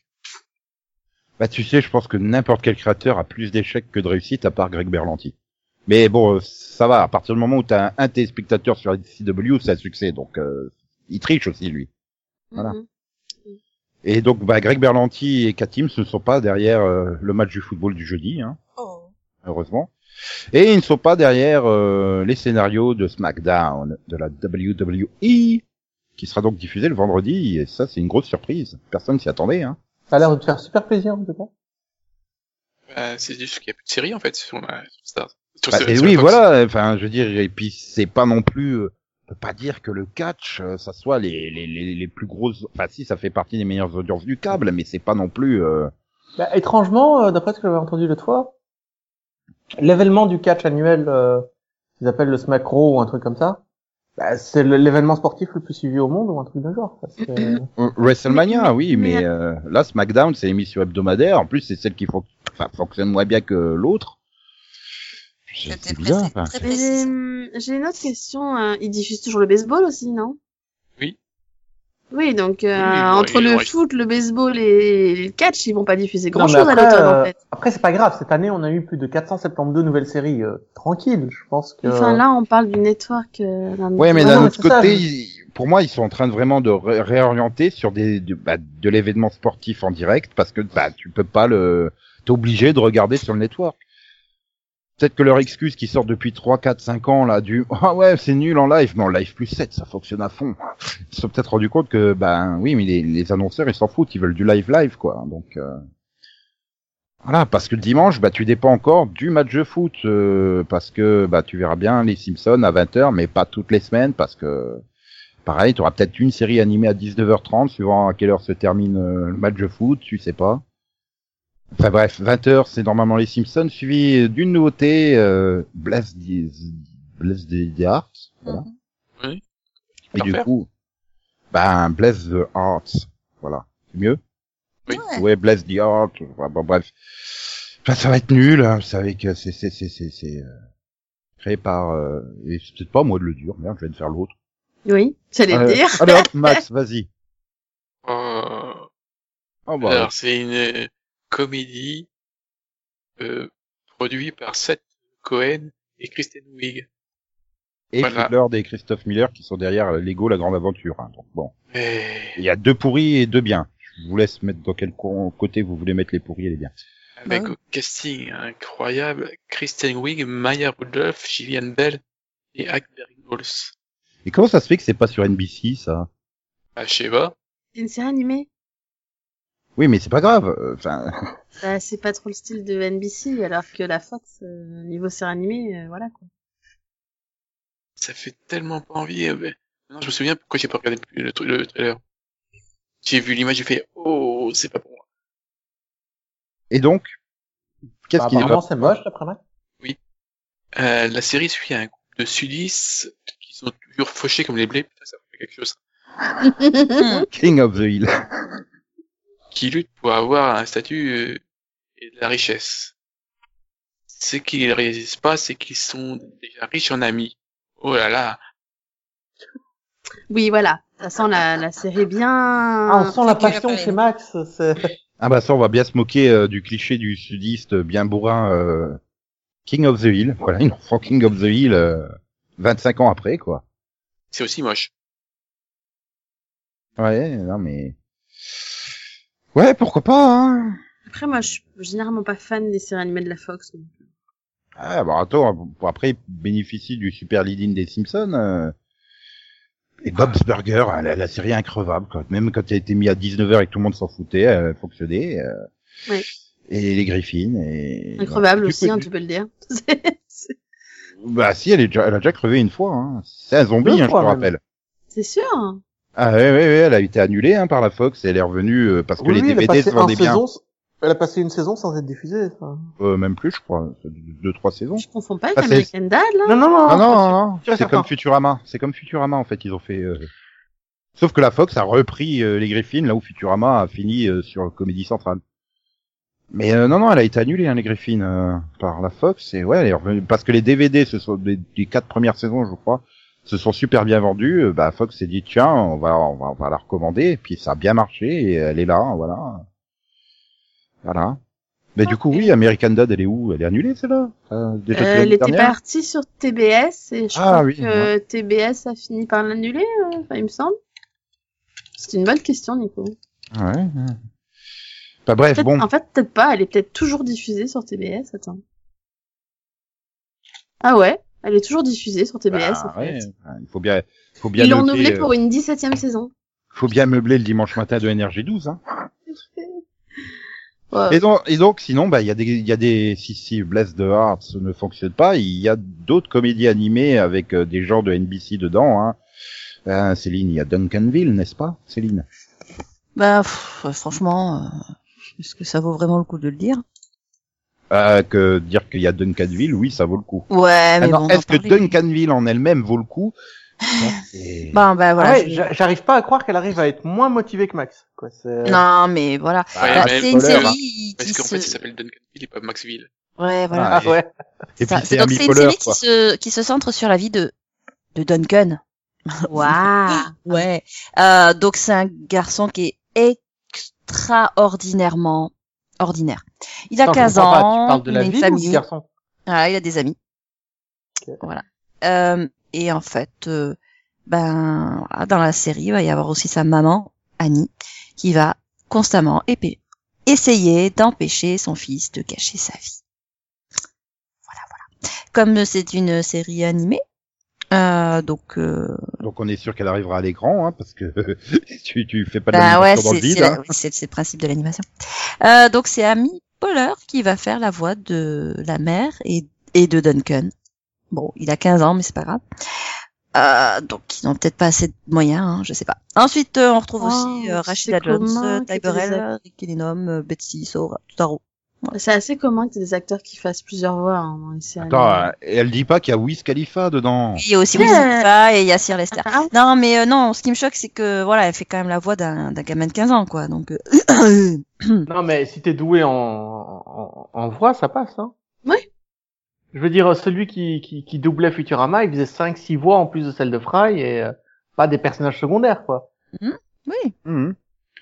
Bah tu sais, je pense que n'importe quel créateur a plus d'échecs que de réussites à part Greg Berlanti. Mais bon, euh, ça va, à partir du moment où tu as un, spectateurs sur CW, c'est un succès, donc euh, il triche aussi lui. Voilà. Mhm. Et donc bah, Greg Berlanti et Katim ne sont pas derrière euh, le match du football du jeudi, hein, Oh. heureusement. Et ils ne sont pas derrière euh, les scénarios de SmackDown, de la WWE, qui sera donc diffusé le vendredi, et ça c'est une grosse surprise. Personne s'y attendait, hein. Ça a l'air de te faire super plaisir, en tout cas. Bah, c'est juste qu'il y a plus de séries, en fait, sur, la, sur Bah, sur- et sur oui, voilà. Enfin, je veux dire, et puis c'est pas non plus. euh, On peut pas dire que le catch, euh, ça soit les, les, les, les plus grosses. Enfin, si, ça fait partie des meilleures audiences du câble, mais c'est pas non plus. euh, Bah, étrangement, euh, d'après ce que j'avais entendu l'autre fois, l'événement du catch annuel, euh, qu'ils appellent le Smack Raw ou un truc comme ça, bah, c'est l'événement sportif le plus suivi au monde ou un truc de genre. C'est- euh, WrestleMania, oui, mais, euh, là, SmackDown, c'est l'émission hebdomadaire. En plus, c'est celle qui fon- enfin, fonctionne moins bien que l'autre. C'est bizarre. enfin. précis. J'ai une autre question. euh, Ils diffusent toujours le baseball aussi, non? Oui, donc euh, Oui, bon, entre le foot, le baseball et le catch, ils vont pas diffuser grand Non, chose mais à après, l'automne euh, en fait. Après, c'est pas grave. Cette année, on a eu plus de 472 nouvelles séries. euh, tranquille, je pense que. Enfin là, on parle du network. Euh, d'un Ouais, mais d'un autre côté, ils- pour moi, ils sont en train de vraiment de ré- réorienter sur des de, bah, de l'événement sportif en direct parce que bah tu peux pas le t'es obligé de regarder sur le network. Peut-être que leur excuse qui sort depuis 3, 4, 5 ans là du ah ouais c'est nul en live mais en live plus 7 ça fonctionne à fond. Ils se sont peut-être rendu compte que ben oui mais les, annonceurs ils s'en foutent ils veulent du live live quoi donc euh, voilà parce que le dimanche bah tu dépends encore du match de foot euh, parce que bah tu verras bien les Simpsons à 20h mais pas toutes les semaines parce que pareil tu auras peut-être une série animée à 19h30 suivant à quelle heure se termine euh, le match de foot tu sais pas. Enfin bref, 20h, c'est normalement les Simpsons, suivi d'une nouveauté, euh, Bless the, Bless the Hearts, voilà. Oui. Et du coup, ben, Bless the Hearts, voilà. C'est mieux? Oui. Ouais. Bless the Heart, enfin, bon, bref. Enfin, ça va être nul, hein, vous savez que c'est, c'est, c'est, c'est, c'est, euh, créé par, euh, et c'est peut-être pas moi de le dire, merde, je viens de faire l'autre. Oui, j'allais Euh, le dire. Allez hop, Max, vas-y. Euh, Oh, bah, Alors, c'est une euh, comédie euh, produite par Seth Cohen et Kristen Wiig. et voilà. Fiedler et Christophe Miller qui sont derrière Lego La Grande Aventure, hein, donc bon. Et... Il y a deux pourris et deux biens. Je vous laisse mettre dans quel côté vous voulez mettre les pourris et les biens. Avec oui. au casting incroyable, Kristen Wiig, Maya Rudolph, Gillian Bell et Hackberry Halls. Et comment ça se fait que c'est pas sur NBC, ça? Ah, je sais pas. C'est une série animée? Oui, mais c'est pas grave. euh, Enfin, Bah, c'est pas trop le style de NBC, alors que la Fox, euh, niveau série animée, euh, voilà quoi. Ça fait tellement pas envie. euh, mais- Non, je me souviens pourquoi j'ai pas regardé le, truc- le trailer. J'ai vu l'image, j'ai fait, oh, c'est pas pour moi. et donc, qu'est-ce Bah, qui est apparemment, pas c'est moche, d'après moi. Euh, la série suit un groupe de sudistes qui sont toujours fauchés comme les blés. Putain, ça fait quelque chose. King of the Hill Qui luttent pour avoir un statut euh, et de la richesse. Ce qu'ils ne réalisent pas, c'est qu'ils sont déjà riches en amis. Oh là là. Oui, voilà. Ça sent la, la série bien. Ah, on sent la passion chez Max. Ah bah ça, on va bien se moquer euh, du cliché du sudiste bien bourrin euh, King of the Hill. Voilà, ils en font King of the Hill euh, 25 ans après, quoi. C'est aussi moche. Ouais, non mais... Ouais, pourquoi pas, hein Après, moi, je suis généralement pas fan des séries animées de la Fox. donc. Ah, bah attends, bon, après, il bénéficie du super lead-in des Simpsons. euh, Et Bob's Burger, hein, la, la série increvable, quoi. Même quand elle a été mise à 19h et que tout le monde s'en foutait, elle fonctionnait. euh, Ouais. Et les Griffins. Et... Increvable aussi, coup, hein, tu peux le dire. Bah si, elle, est déjà, elle a déjà crevé une fois. Hein. C'est un zombie, hein, je te rappelle. c'est sûr. Ah ouais, ouais, ouais, elle a été annulée hein, par la Fox et elle est revenue euh, parce que les DVD passé se vendaient bien. saison, elle a passé une saison sans être diffusée. ça. Euh, même plus, je crois. Deux, trois saisons. Je confonds pas avec Ah, c'est- American Dad, là. Non, non, non. Ah non, non, non. c'est comme Futurama. C'est comme Futurama en fait. Ils ont fait. euh, Sauf que la Fox a repris euh, les Griffins là où Futurama a fini euh, sur Comédie Centrale. Mais euh, non, non, elle a été annulée hein, les Griffins euh, par la Fox et ouais, elle est revenue parce que les DVD, ce sont des quatre premières saisons, je crois, se sont super bien vendus. Euh, bah Fox s'est dit tiens, on va, on va, on va la recommander et puis ça a bien marché et elle est là, voilà, voilà. Mais du coup, oui, American Dad, elle est où? Elle est annulée, celle-là? Euh, elle était partie sur TBS et je Ah, crois oui, que TBS a fini par l'annuler, euh, il me semble. C'est une bonne question, Nico. Ouais. Bah bref, bon. En fait, peut-être pas. Elle est peut-être toujours diffusée sur TBS. Attends. Ah ouais, elle est toujours diffusée sur TBS. Bah, en ouais, fait. enfin, il faut bien, faut bien Ils l'ont euh, pour une 17e saison. faut bien meubler le dimanche matin de NRJ12, hein. Ouais. Et donc, et donc, sinon, bah, il y a des, il y a des, si, si Bless the Hearts ne fonctionne pas, il y a d'autres comédies animées avec euh, des gens de NBC dedans, hein. Euh, Céline, il y a Duncanville, n'est-ce pas, Céline? Bah, pff, franchement, euh, est-ce que ça vaut vraiment le coup de le dire? Euh, que dire qu'il y a Duncanville, oui, ça vaut le coup. Ouais, mais bon. on est-ce que. Duncanville en elle-même vaut le coup Non, Bon, bah voilà. Ah ouais, j'arrive pas à croire qu'elle arrive à être moins motivée que Max. Quoi. Non, mais voilà. Bah, Ouais, Bah, mais c'est une spoiler, hein. série Parce qui qu'en se... fait, ça s'appelle Duncanville et pas Maxville. Ouais, voilà. Ah, Ah ouais. Et puis c'est un c'est une série qui se, qui se centre sur la vie de, de Duncan. Waouh. Ouais. Euh, donc c'est un garçon qui est extraordinairement ordinaire. Il a je 15 comprends pas, ans, Tu parles de il a une famille. garçon? Ah, il a des amis. Voilà. Euh, et en fait, euh, ben dans la série, il va y avoir aussi sa maman, Annie, qui va constamment épée- essayer d'empêcher son fils de cacher sa vie. Voilà, voilà. Comme c'est une série animée, euh, donc euh, Donc on est sûr qu'elle arrivera à l'écran, hein, parce que tu, tu fais pas de bah ouais, dans le c'est vide. hein. oui, c'est- le principe de l'animation. Euh, donc c'est Amy Poehler qui va faire la voix de la mère et, et de Duncan. Bon, il a 15 ans, mais c'est pas grave. Euh, donc ils n'ont peut-être pas assez de moyens, hein, je sais pas. Ensuite, euh, on retrouve Oh, aussi euh, c'est Rashida Jones, Ty Burrell, euh, Betsy Sora, Taro. C'est assez commun que t'aies des acteurs qui fassent plusieurs voix hein, dans les séries. Attends, elle dit pas qu'il y a Wiz Khalifa dedans. Il y a aussi Yeah. Wiz Khalifa et Yassir Lester. Ah, Non, mais euh, non, ce qui me choque, c'est que voilà, elle fait quand même la voix d'un d'un gamin de 15 ans, quoi. Donc, euh, Non, mais si t'es doué en, en, en voix, ça passe, hein. Oui. Je veux dire, celui qui, qui, qui doublait Futurama, il faisait 5-6 voix en plus de celle de Fry et euh, pas des personnages secondaires, quoi. oui. Mhm.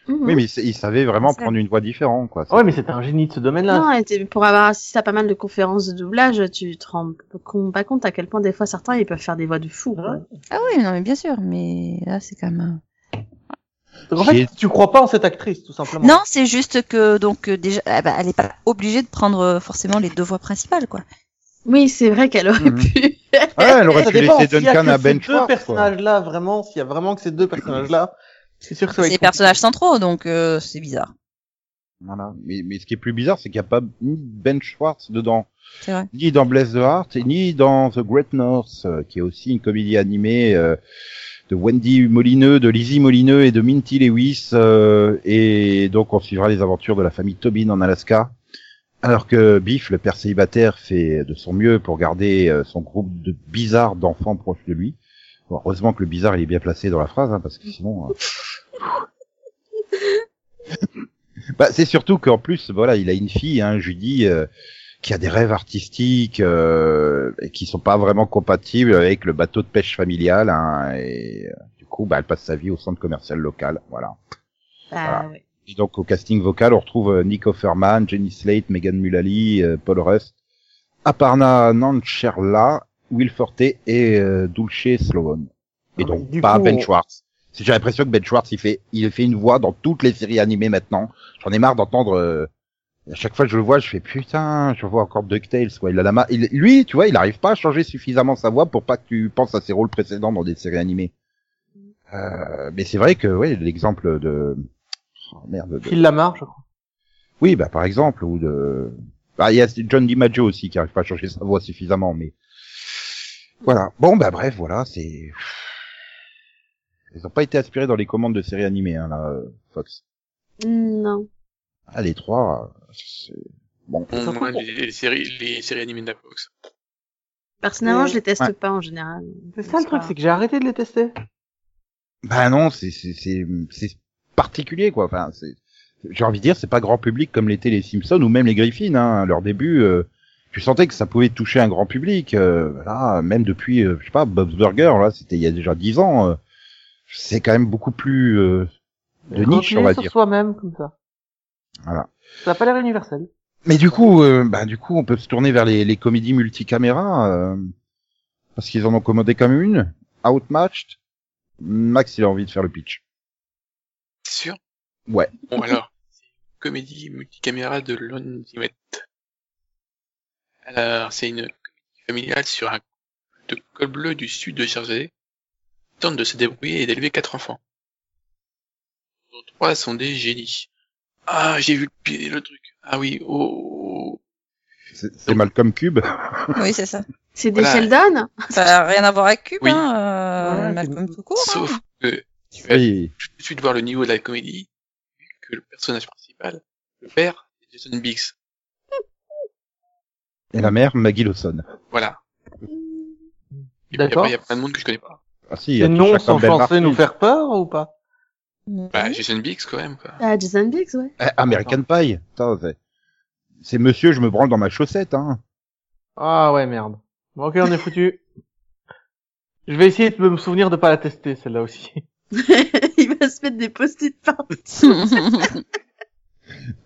Mhm. Oui, mais il, savait vraiment prendre une voix différente, quoi. Ouais, mais c'était un génie de ce domaine-là. Non, et pour avoir assisté à pas mal de conférences de doublage, tu te rends pas compte à quel point des fois certains ils peuvent faire des voix de fou. Ah oui, non, mais bien sûr, mais là, c'est quand même. Donc, en fait, tu crois pas en cette actrice, tout simplement. Non, c'est juste que donc euh, déjà, ah bah, elle est pas obligée de prendre euh, forcément les deux voix principales, quoi. Oui, c'est vrai qu'elle aurait Mhm. pu. Ouais, elle aurait Ça pu dépend, laisser s'il y a Duncan que à ces Ben deux personnages-là, vraiment, s'il y a vraiment que ces deux personnages-là, c'est sûr que ça va C'est être les personnages centraux, donc euh, c'est bizarre. Voilà. Mais, mais ce qui est plus bizarre, c'est qu'il n'y a pas ni Ben Schwartz dedans, C'est vrai. ni dans Bless the Heart, et ni dans The Great North, euh, qui est aussi une comédie animée euh, de Wendy Molineux, de Lizzie Molineux et de Minty Lewis. euh, et donc on suivra les aventures de la famille Tobin en Alaska. Alors que Biff, le père célibataire, fait de son mieux pour garder euh, son groupe de bizarres d'enfants proches de lui. Bon, heureusement que le bizarre il est bien placé dans la phrase, hein, parce que sinon. bah, c'est surtout qu'en plus, voilà, il a une fille, hein, Judy, euh, qui a des rêves artistiques euh, et qui sont pas vraiment compatibles avec le bateau de pêche familial. Hein, et euh, du coup, bah, elle passe sa vie au centre commercial local. Voilà. Bah, ouais. Et donc au casting vocal, on retrouve euh, Nick Offerman, Jenny Slate, Megan Mullally, euh, Paul Rust, Aparna Nancherla, Will Forte et euh, Dulce Sloan. Et Ah, donc pas coup, Ben Schwartz. J'ai l'impression que Ben Schwartz il fait il fait une voix dans toutes les séries animées maintenant. J'en ai marre d'entendre euh, à chaque fois que je le vois, je fais putain, je vois encore DuckTales quoi. Il a la ma... il- lui, tu vois, il arrive pas à changer suffisamment sa voix pour pas que tu penses à ses rôles précédents dans des séries animées. Euh, mais c'est vrai que ouais, l'exemple de oh, merde de... Phil Lamar, je crois. Oui, bah par exemple, ou de. Bah, il y a John DiMaggio aussi qui arrive pas à changer sa voix suffisamment, mais voilà. Bon, bah bref, voilà, c'est. Ils ont pas été aspirés dans les commandes de séries animées, hein, là, euh, Fox. Non. Ah, les trois, euh, c'est bon. Moi, les, les séries, les séries animées de la Fox. Personnellement, je les teste Ouais. pas en général. C'est ça le truc, c'est que j'ai arrêté de les tester. Bah non, c'est c'est c'est c'est particulier quoi. Enfin, c'est j'ai envie de dire, c'est pas grand public comme l'étaient les Simpsons ou même les Griffins. Hein. À leur début, euh, tu sentais que ça pouvait toucher un grand public. Euh, là, même depuis, euh, je sais pas, Bob's Burger, là, c'était il y a déjà dix ans. C'est quand même beaucoup plus euh, de niche, on va sur dire. soi-même, comme ça. Voilà. Ça a pas l'air universel. Mais du coup, euh, bah du coup, on peut se tourner vers les, les comédies multicaméra euh, parce qu'ils en ont commandé comme une. Outmatched. Max, il a envie de faire le pitch. C'est sûr? Ouais. Bon, alors, c'est une comédie multicaméra de Lon Zimet. Alors, c'est une comédie familiale sur un de col bleu du sud de Jersey tente de se débrouiller et d'élever quatre enfants. dont trois sont des génies. Ah, j'ai vu le, truc. Ah oui, oh. C'est c'est Malcolm Cube. Oui, c'est ça. C'est des Voilà. Sheldon Ça n'a rien à voir avec Cube, Oui. hein, euh, Ouais, Malcolm tout court. hein. Sauf que tu vas Oui. tout de suite voir le niveau de la comédie, vu que le personnage principal, le père, c'est Jason Biggs. Et la mère, Maggie Lawson. Voilà. Et puis D'accord. après, il y a plein de monde que je connais pas. Ah si, y a sont Campbell censés nous faire peur ou pas? Bah, Jason Biggs, quand même, quoi. Ah, Jason Biggs, ouais. Eh, American Pie. Putain, c'est- C'est monsieur, je me branle dans ma chaussette, hein. Ah ouais, merde. Bon, ok, on est foutu. Je vais essayer de me souvenir de pas la tester, celle-là aussi. il va se mettre des post-it partout.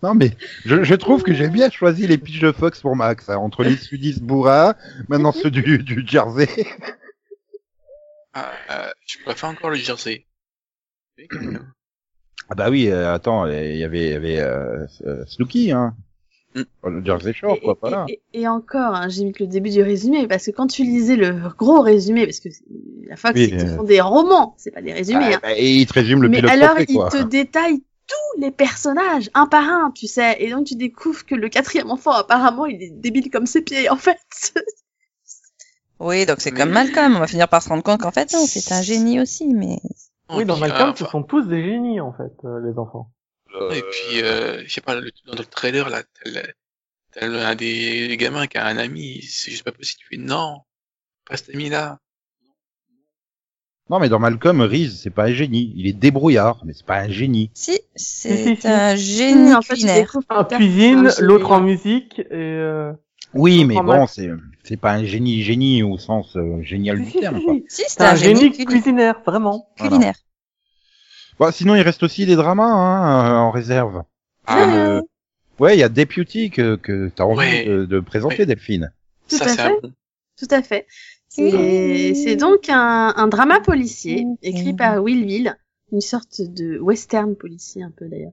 Non, mais je, je trouve que j'ai bien choisi les pitchs de Fox pour Max, hein, entre les sudistes bourras, maintenant ceux du, du Jersey. Ah, euh, je préfère encore le Jersey. Ah bah oui, euh, attends, il y avait, il y avait euh, euh, Snooki, hein. Mm. Le Jersey Shore, quoi, pas là. et, encore, hein, j'ai mis que le début du résumé, parce que quand tu lisais le gros résumé, parce que la Fox, Oui, ils te euh. font des romans, c'est pas des résumés, Ah, hein. bah, et il te résume le Mais pilote alors, trophée, il quoi. te détaille tous les personnages, un par un, tu sais, et donc tu découvres que le quatrième enfant, apparemment, il est débile comme ses pieds, en fait. oui, donc c'est Mais- comme Malcolm. On va finir par se rendre compte qu'en fait, non, c'est un génie aussi, mais. Oui, dans Malcolm, euh, ce sont tous des génies, en fait, euh, les enfants. Et puis, euh, je sais pas, le- dans le trailer, là, t'as un des gamins qui a un ami, c'est juste pas possible. Tu fais, non, pas cet ami-là. Non, mais dans Malcolm, Reese, c'est pas un génie. Il est débrouillard, mais c'est pas un génie. Si, Si, si, c'est si. un génie en fait, tard cuisine, l'autre en musique, et euh... Oui, mais bon, c'est, c'est pas un génie génie au sens euh, génial du terme, si, quoi. si. C'est un génie culi- cuisinaire, vraiment. Voilà. culinaire. Bon, sinon, il reste aussi des dramas, hein, euh, en réserve. Ah, Comme, euh, ouais, il y a Deputy que, que t'as envie Ouais. de, de présenter, Ouais. Delphine. Tout ça, à un fait. Tout à fait. C'est c'est donc un, un drama policier écrit par Will Will, une sorte de western policier un peu d'ailleurs.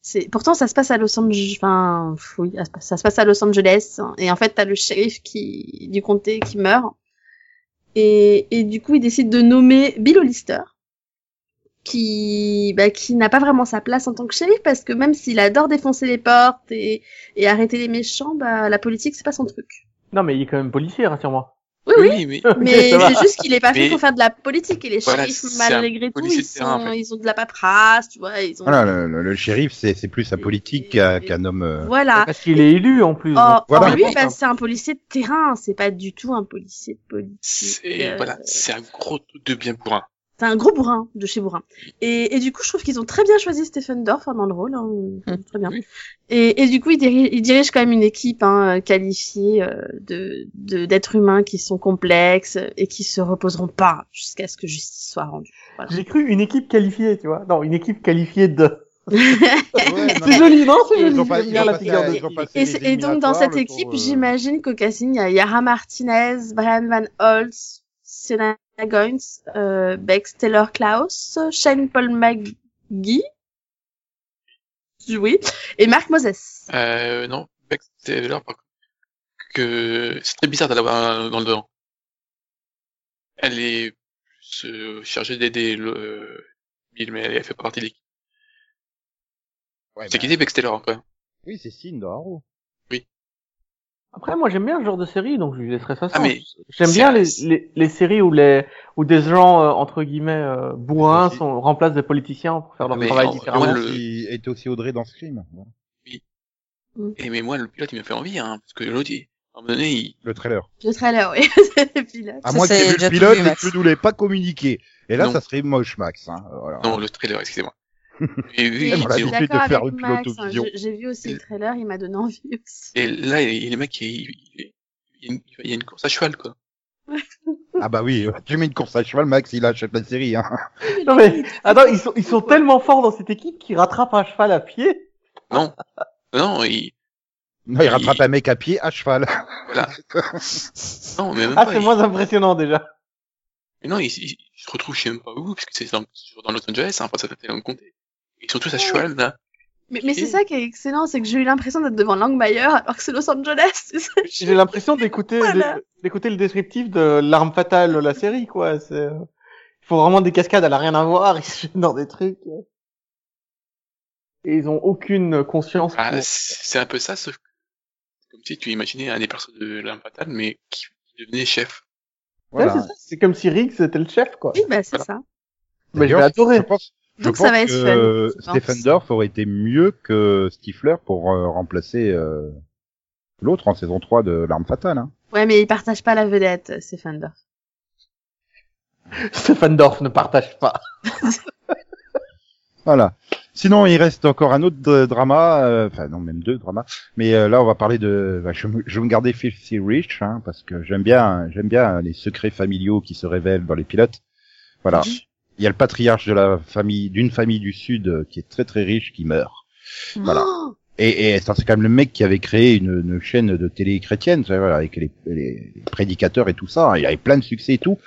C'est pourtant ça se passe à Los Angeles, enfin oui, ça se passe à Los Angeles et en fait t'as le shérif qui du comté qui meurt et et du coup il décide de nommer Bill Hollister qui bah, qui n'a pas vraiment sa place en tant que shérif parce que même s'il adore défoncer les portes et et arrêter les méchants, bah la politique c'est pas son truc. Non, mais il est quand même policier, rassure-moi. Oui oui, Oui, mais, c'est juste qu'il est pas fait Mais- pour faire de la politique et les Voilà, shérifs un malgré tout ils terrain, sont en fait. ils ont de la paperasse tu vois ils ont Voilà, le, le- le shérif, c'est, c'est plus sa politique qu'un, qu'un homme. euh, voilà Parce qu'il est élu, en plus. oh, donc- Voilà. oh, oui Mais- bah, c'est un policier de terrain c'est pas du tout un policier de politique c'est, euh, voilà, c'est un gros truc de bien bourrin. C'est un gros bourrin de chez bourrin et, et du coup je trouve qu'ils ont très bien choisi Stephen Dorff hein, dans le rôle hein, Mm. très bien et, et du coup il dirige, il dirige quand même une équipe hein, qualifiée euh, de de- d'êtres humains qui sont complexes et qui se reposeront pas jusqu'à ce que justice soit rendue voilà. J'ai cru une équipe qualifiée, tu vois. Non, une équipe qualifiée de... Ouais, C'est joli, non C'est Ils joli, pas- ils bien la figure ils Et, c'est- et donc dans cette équipe, euh, j'imagine qu'au casting, il y a Yara Martinez, Brian Van Holtz, Sienna Goins, euh, Bex Taylor Klaus, Shane Paul McGee, oui, et Mark Moses. Euh, non, Beck Taylor, par contre, que c'est très bizarre d'aller dans le dedans. Elle est plus euh, chargée d'aider le euh, Bill, mais elle fait pas partie de l'équipe. ouais, C'est bah, qui c'est Bex Taylor, même Oui, c'est Sin dans Arrow. Après, moi, j'aime bien ce genre de série, donc je lui laisserai ça. Ah, J'aime bien les, les, les séries où les où des gens euh, entre guillemets euh, bourrins sont remplacent des politiciens pour faire leur Mais travail en- différemment. moi, le- Il était aussi Audrey dans Scream. Voilà. Et mais moi, le pilote, il m'a fait envie, hein, parce que l'autre, à un moment donné, il... Le trailer. Le trailer, oui. Puis là, À moins que le pilote vu, et que tu ne l'aies pas communiqué. Et là, Non. ça serait moche, Max. Hein. Voilà. Non, le trailer, excusez-moi. Et, oui, de faire le pilote Max, hein, j'ai vu aussi le trailer, il m'a donné envie aussi. et là, il- les mecs, il, il- il y a une- il y a une course à cheval, quoi. Ah bah oui, tu mets une course à cheval, Max, il achète la série. Hein. Non mais attends, ils sont ils sont tellement forts dans cette équipe qu'ils rattrapent un cheval à pied. Non, non, il... Non, il rattrape un mec à pied à cheval. Voilà. Non, mais même Ah, c'est il- moins impressionnant déjà. Mais non, il, il- il se retrouve je sais même pas où, parce que c'est dans, dans Los Angeles, hein, enfin, ça fait dans le sont tous à cheval, là. Mais, mais c'est ça qui est excellent, c'est que j'ai eu l'impression d'être devant Langmayer alors que c'est Los Angeles. ça. J'ai l'impression d'écouter Voilà. d'écouter le descriptif de l'arme fatale de la série quoi. C'est il faut vraiment des cascades, elle a rien à voir, ils se dans des trucs. Et ils ont aucune conscience. Ah, pour- c'est un peu ça, sauf comme si tu imaginais un des persos de l'arme fatale, mais qui devenait chef. Ouais, Voilà. c'est ça. C'est comme si Riggs était le chef quoi. Oui, bah c'est Voilà. ça. Mais je vais adorer. Je pense, je Donc pense ça va être que fun, euh. Stephen Dorff aurait été mieux que Stifler pour euh, remplacer euh, l'autre en saison 3 de L'Arme Fatale. Hein. Ouais, mais il partage pas la vedette, c'est Fender. Stephen Dorff ne partage pas. Voilà. Sinon, il reste encore un autre drama, euh, enfin non, même deux dramas. Mais euh, là, on va parler de. bah, je, vais me- je vais me garder Filthy Rich, hein, parce que j'aime bien, j'aime bien les secrets familiaux qui se révèlent dans les pilotes. Voilà. Il y a le patriarche de la famille, d'une famille du sud euh, qui est très très riche, qui meurt. Voilà. Oh Et, et ça, c'est quand même le mec qui avait créé une, une chaîne de télé chrétienne, voilà, avec les, les, les prédicateurs et tout ça. Il avait plein de succès et tout.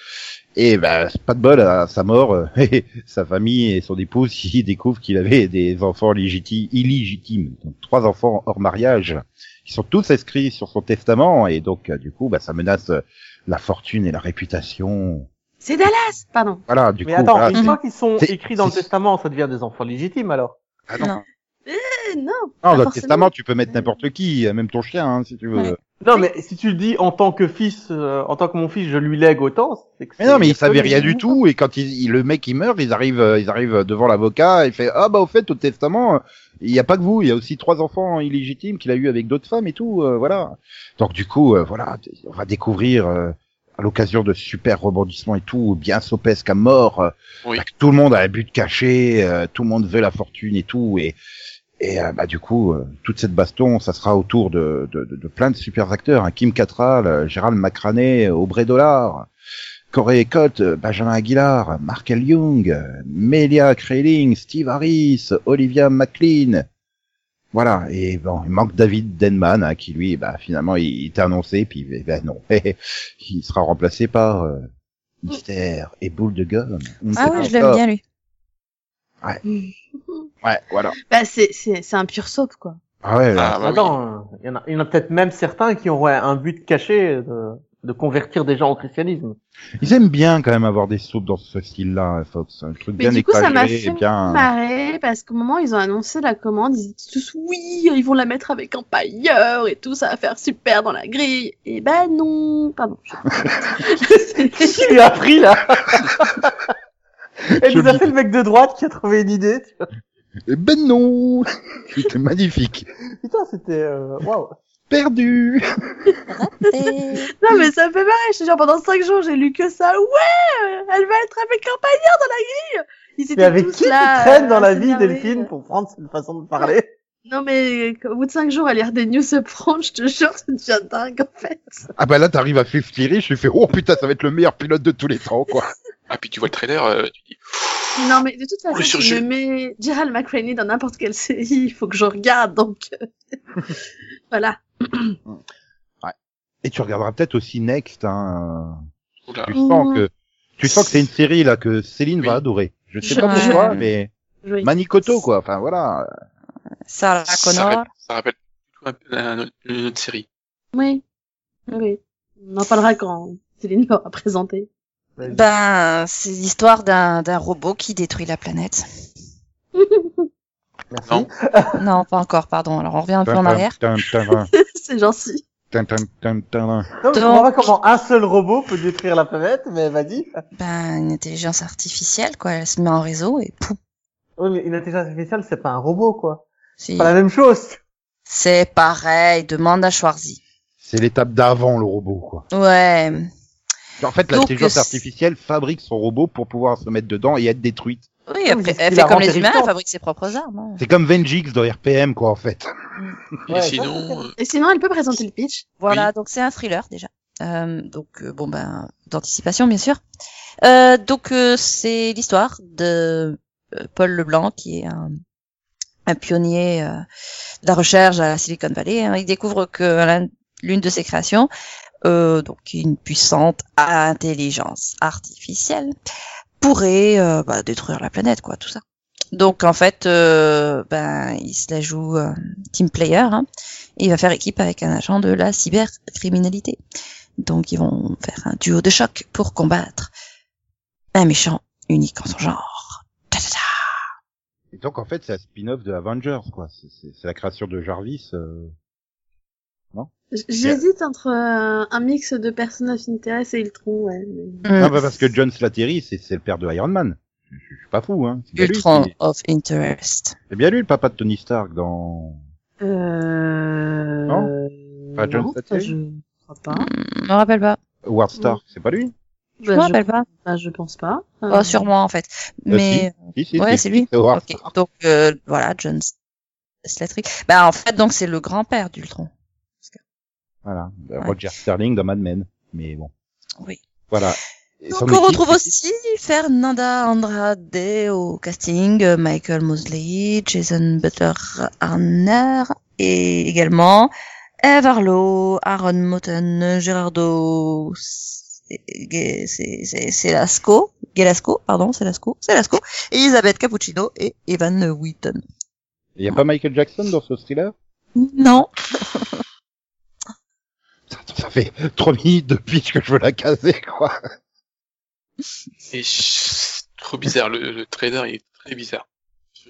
Et ben, pas de bol à sa mort, euh, sa famille et son épouse qui découvrent qu'il avait des enfants légitimes, illégitimes, donc trois enfants hors mariage, qui sont tous inscrits sur son testament. Et donc, euh, du coup, bah, ça menace euh, la fortune et la réputation. C'est Dallas Pardon. Voilà, du Mais coup, attends, voilà, une fois qu'ils sont écrits dans le testament, ça devient des enfants légitimes alors. Ah non. Non. Eh, non. Non, dans le testament, tu peux mettre n'importe qui, même ton chien, hein, si tu veux. Ouais. Non, mais si tu le dis en tant que fils, euh, en tant que mon fils, je lui lègue autant. que Mais non, mais il savait rien du tout, et quand il, il- le mec il meurt, ils arrivent, euh, ils arrivent devant l'avocat, il fait ah bah au fait au testament, euh, il y a pas que vous, il y a aussi trois enfants illégitimes qu'il a eu avec d'autres femmes et tout, euh, voilà. Donc du coup, euh, voilà, on va découvrir euh, à l'occasion de super rebondissements et tout, bien sopesque à mort, euh, Oui. bah, tout le monde a un but caché, euh, tout le monde veut la fortune et tout, et et euh, bah du coup, toute cette baston, ça sera autour de, de, de, de plein de super acteurs, hein, Kim Cattrall, Gérald McRaney, Aubrey Dollar, Corey euh, Benjamin Aguilar, Mark L. Young, Melia Kraling, Steve Harris, Olivia McLean. Voilà, et bon, il manque David Denman, hein, qui lui, bah finalement, il, il était annoncé, puis eh ben non, il sera remplacé par euh, Mystère et Boule de Gomme. On Ah pas je l'aime bien lui. Ouais, voilà. Bah, c'est, c'est, c'est un pur soap, quoi. Ah ouais, là, Ah, bah. Attends, euh, il y en a, il y en a peut-être même certains qui auraient un but caché de, de convertir des gens au christianisme. Ils aiment bien quand même avoir des soupes dans ce style-là, Fox. Un truc Mais bien du coup, ça m'a fait bien. marrer parce qu'au moment où ils ont annoncé la commande, ils étaient tous oui, ils vont la mettre avec Empire et tout, ça va faire super dans la grille. Et ben non, pardon. Qu'est-ce qu'il lui a appris là Elle nous a fait le mec de droite qui a trouvé une idée. tu vois. Eh Ben non C'était magnifique. Putain, c'était euh, waouh. Perdu non mais ça me fait marrer. Je te jure, pendant cinq jours, j'ai lu que ça. Ouais, elle va être avec Empire dans la grille. Ils Mais avec tous qui tu là. traînes dans à la vie. Delphine, pour prendre cette façon de parler? Non mais au bout de cinq jours à lire des news upfront, je te jure, ça devient dingue en fait. Ah bah là, t'arrives à 50 Rich, je fais oh putain, ça va être le meilleur pilote de tous les temps, quoi. Ah, puis tu vois le trailer, euh, tu dis, Non, mais de toute façon, si surjeu. je mets Gerald McRaney dans n'importe quelle série, il faut que je regarde, donc euh, voilà. Et tu regarderas peut-être aussi Next, hein. oula. Tu sens que, tu sens que c'est une série, là, que Céline Oui. va adorer. Je sais pas pourquoi, mais Oui. Manicoto, quoi. Enfin, voilà. Ça Connor. rappelle, ça rappelle une autre série. Oui. Oui. On en parlera quand Céline l'aura présenté. Ben, c'est l'histoire d'un d'un robot qui détruit la planète. Merci. Non. Non, pas encore, pardon. Alors on revient un peu en arrière. C'est gentil. tin, tin, tin, tin. Non, mais je Donc- comprends pas comment un seul robot peut détruire la planète, mais vas-y. Ben, une intelligence artificielle, quoi. Elle se met en réseau et pouf. Oui, mais une intelligence artificielle, c'est pas un robot, quoi. C'est C'est pas la même chose. c'est pareil. Demande à Schwarzy. C'est l'étape d'avant, le robot, quoi. Ouais. En fait, l'intelligence artificielle fabrique son robot pour pouvoir se mettre dedans et être détruite. Oui, mais après, elle fait comme les humains, elle fabrique ses propres armes. hein. C'est comme Vengix dans RPM, quoi, en fait. Et Ouais, sinon, Et sinon, elle peut présenter le pitch. Voilà, donc c'est un thriller déjà. Euh, donc euh, bon ben d'anticipation bien sûr. Euh, donc euh, c'est l'histoire de euh, Paul Leblanc qui est un, un pionnier euh, de la recherche à la Silicon Valley. hein. Il découvre que l'un- l'une de ses créations, euh, donc une puissante intelligence artificielle, pourrait euh, bah, détruire la planète quoi, tout ça. Donc en fait, euh, ben il se la joue euh, team player. Hein, et il va faire équipe avec un agent de la cybercriminalité. Donc ils vont faire un duo de choc pour combattre un méchant unique en son genre. Ta-ta-ta. Et donc, en fait, c'est un spin-off de Avengers, quoi. C'est la création de Jarvis. euh. J'hésite entre euh, un mix de Person of Interest et Ultron, ouais. Non, Mm. bah, parce que John Slattery, c'est le père de Iron Man. Je, je suis pas fou, hein. Lui Ultron of Interest. C'est bien lui, le papa de Tony Stark dans... Euh... Non Pas John non, Slattery je crois pas. Je me rappelle pas. Howard Stark, c'est pas lui Je Bah, me je, rappelle pas. bah, je pense pas. Oh, Euh, sûrement en fait. Euh, Mais Si, si, ouais, si, c'est lui. Donc euh, voilà, John Slattery. Bah en fait donc c'est le grand-père d'Ultron. Voilà, Ouais. Roger Sterling dans Mad Men. Mais bon, Oui. voilà. Et Donc on équipe, retrouve aussi Fernanda Andrade au casting, euh, Michael Mosley, Jason Butler Arner et également Eve Arlo, Aaron Moten, Gerardo Celasco, Gelasco, pardon, Celasco, Celasco, Elisabeth Cappuccino et Evan Wheaton. Il y a pas Michael Jackson dans ce thriller? Non, Ça fait trois minutes de pitch que je veux la caser, quoi. Chut, trop bizarre, le, le trailer il est très bizarre.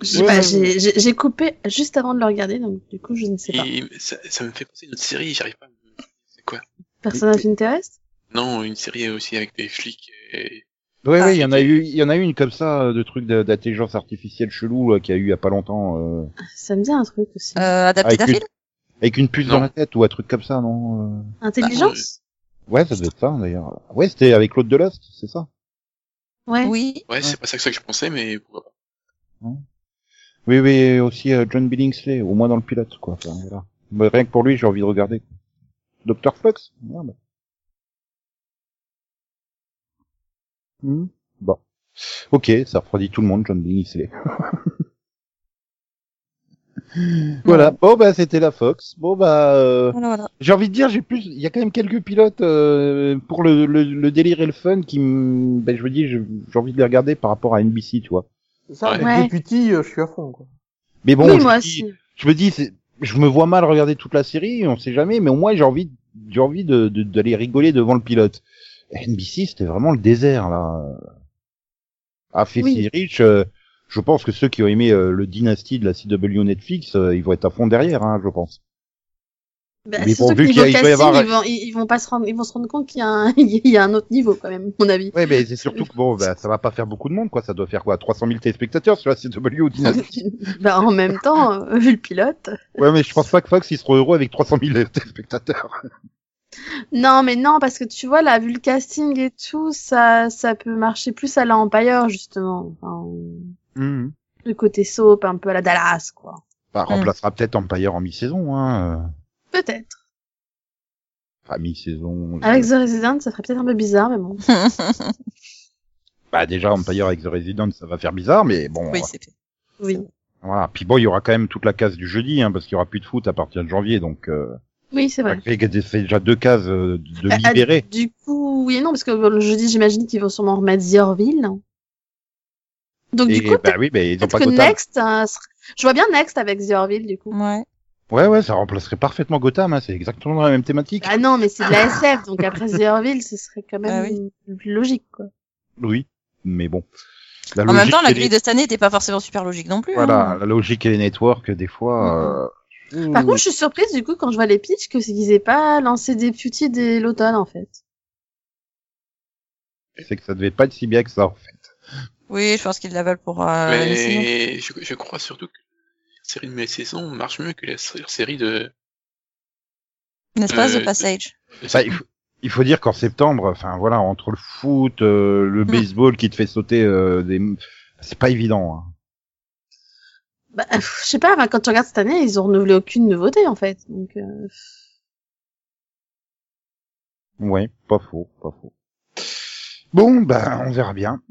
J'ai- coupé juste avant de le regarder, donc du coup, je ne sais pas. Et ça, ça me fait penser à une autre série, j'arrive pas à me... C'est quoi? Persona of Interest Non, une série aussi avec des flics et... Ouais, Ah, ouais, il y en a eu, il y en a eu une comme ça, euh, de trucs d'intelligence artificielle chelou, qu'il y a eu il y a pas longtemps, euh, Ça me dit un truc aussi. euh, adapté Avec d'un une- film avec une puce Non. dans la tête ou un truc comme ça, non euh Intelligence Ouais, ça devait être ça, d'ailleurs. Ouais, c'était avec Claude Delost, c'est ça? Ouais. Oui. Ouais, c'est pas ça que ça que je pensais, mais pourquoi pas. Oui, oui, aussi euh, John Billingsley, au moins dans le pilote, quoi. Enfin, voilà. Mais rien que pour lui, j'ai envie de regarder. Dr. Fox? Merde. Hmm, Bon. Ok, ça refroidit tout le monde, John Billingsley. voilà. Bon, bah, c'était la Fox. Bon, bah, euh, Voilà, voilà. j'ai envie de dire, j'ai plus, il y a quand même quelques pilotes euh, pour le, le, le délire et le fun qui, me- ben, je me dis, j'ai envie de les regarder par rapport à NBC, tu vois. C'est ça, Ouais. avec Deputy, euh, je suis à fond, quoi. Mais bon, oui, je moi me dis- aussi. je me dis, je me vois mal regarder toute la série, on sait jamais, mais au moins j'ai envie, j'ai envie de, de- d'aller rigoler devant le pilote. NBC, c'était vraiment le désert, là. Ah, Oui. Rich, euh, je pense que ceux qui ont aimé euh, le Dynasty de la CW Netflix, euh, ils vont être à fond derrière, hein, je pense. Bah, Mais bon, vu qu'il y a- il casting, avoir- ils, vont, ils, ils vont pas se rendre, ils vont se rendre compte qu'il y a un, il y a un autre niveau quand même, à mon avis. Ouais, mais c'est surtout que bon, bah, ça va pas faire beaucoup de monde, quoi. Ça doit faire quoi, 300 000 téléspectateurs sur la CW ou Dynasty. bah, en même temps, euh, vu le pilote. ouais, mais je pense pas que Fox, ils seront heureux avec 300 000 téléspectateurs. Non, mais non, parce que tu vois, là, vu le casting et tout, ça, ça peut marcher plus à l'Empire, justement. Enfin, Mhm. le côté soap, un peu à la Dallas, quoi. Bah, remplacera peut-être Empire en mi-saison, hein. euh. Peut-être. Enfin, mi-saison. Avec The Resident, ça ferait peut-être un peu bizarre, mais bon. Bah déjà Empire avec The Resident ça va faire bizarre mais bon oui, c'est fait. Oui. voilà puis bon il y aura quand même toute la case du jeudi hein, parce qu'il y aura plus de foot à partir de janvier donc euh, Oui, c'est vrai. ça fait déjà deux cases euh, de Ah, ah, libérer du coup, oui et non, parce que le jeudi, j'imagine qu'ils vont sûrement remettre The Orville. Donc, et du coup, bah oui mais ils ont peut-être pas que Gotham Next, euh, sera- je vois bien Next avec The Orville, du coup. Ouais. ouais ouais ça remplacerait parfaitement Gotham hein, c'est exactement la même thématique Ah non, mais c'est de la SF, donc après The Orville, ce serait quand même Ah oui. plus logique, quoi. oui mais bon la En même temps, la grille de cette année n'était pas forcément super logique non plus. voilà hein. la logique et les networks des fois euh, Par contre, je suis surprise, du coup, quand je vois les pitchs, que qu'ils aient pas lancé Deputy dès l'automne, en fait. c'est que ça devait pas être si bien que ça en fait Oui, je pense qu'ils la veulent pour euh, mais je, je crois surtout que la série de mes saisons marche mieux que la sé- série de... N'est-ce pas, Euh, The Passage de- Bah, il, faut, il faut dire qu'en septembre enfin voilà entre le foot euh, le baseball qui te fait sauter euh, des c'est pas évident hein. Bah, pff, je sais pas, enfin, quand tu regardes cette année, ils ont renouvelé aucune nouveauté, en fait. Donc, euh, Ouais, pas faux, pas faux. Bon, ben, on verra bien.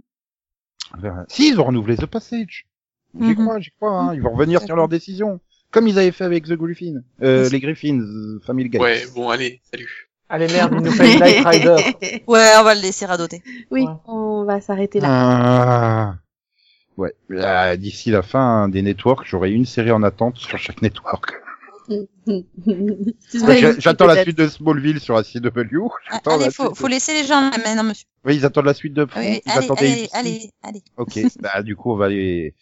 Si, ils ont renouvelé The Passage. J'y Mhm. crois, j'y crois, hein. Ils vont revenir sur leur décision. Comme ils avaient fait avec The Griffin. Euh, les Griffins, euh, Family Guy. Ouais, bon, allez, salut. Allez, merde, ils nous fait Night Rider. Ouais, on va le laisser radoter. oui, Ouais. on va s'arrêter là. Ah. Ouais. Là, D'ici la fin des networks, j'aurai une série en attente sur chaque network. Yuki, J'attends la suite de Smallville sur la CW. Ah, allez, faut, faut de- laisser les gens la main, non, monsieur. Oui, ils attendent la suite de oui, ils allez, allez, ABC. allez, allez. Ok, bah du coup on va aller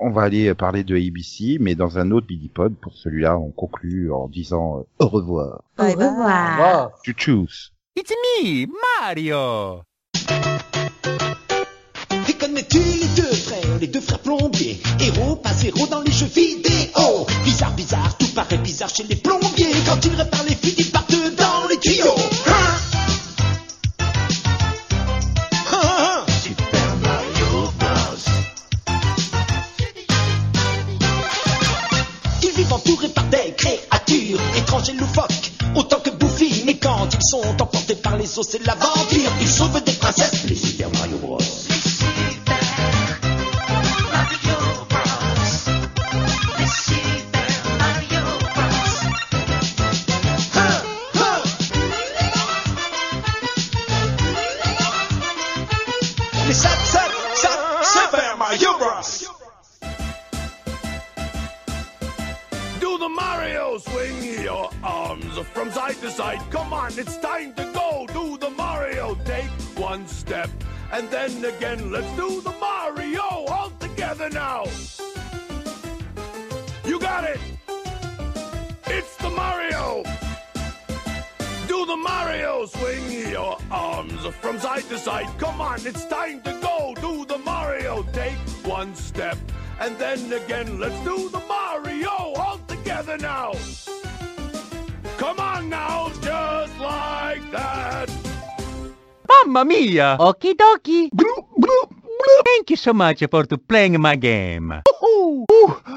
on va aller parler de ABC, mais dans un autre mini-pod. Pour celui-là, on conclut en disant euh, au revoir. Au revoir. Tu choose. It's me, Mario! Et connais-tu les deux frères, les deux frères plombiers Héros, pas zéro dans tout paraît bizarre chez les ya. Okie dokie. Thank you so much for playing my game. Ooh,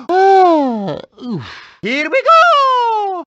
ah, ooh, Here we go!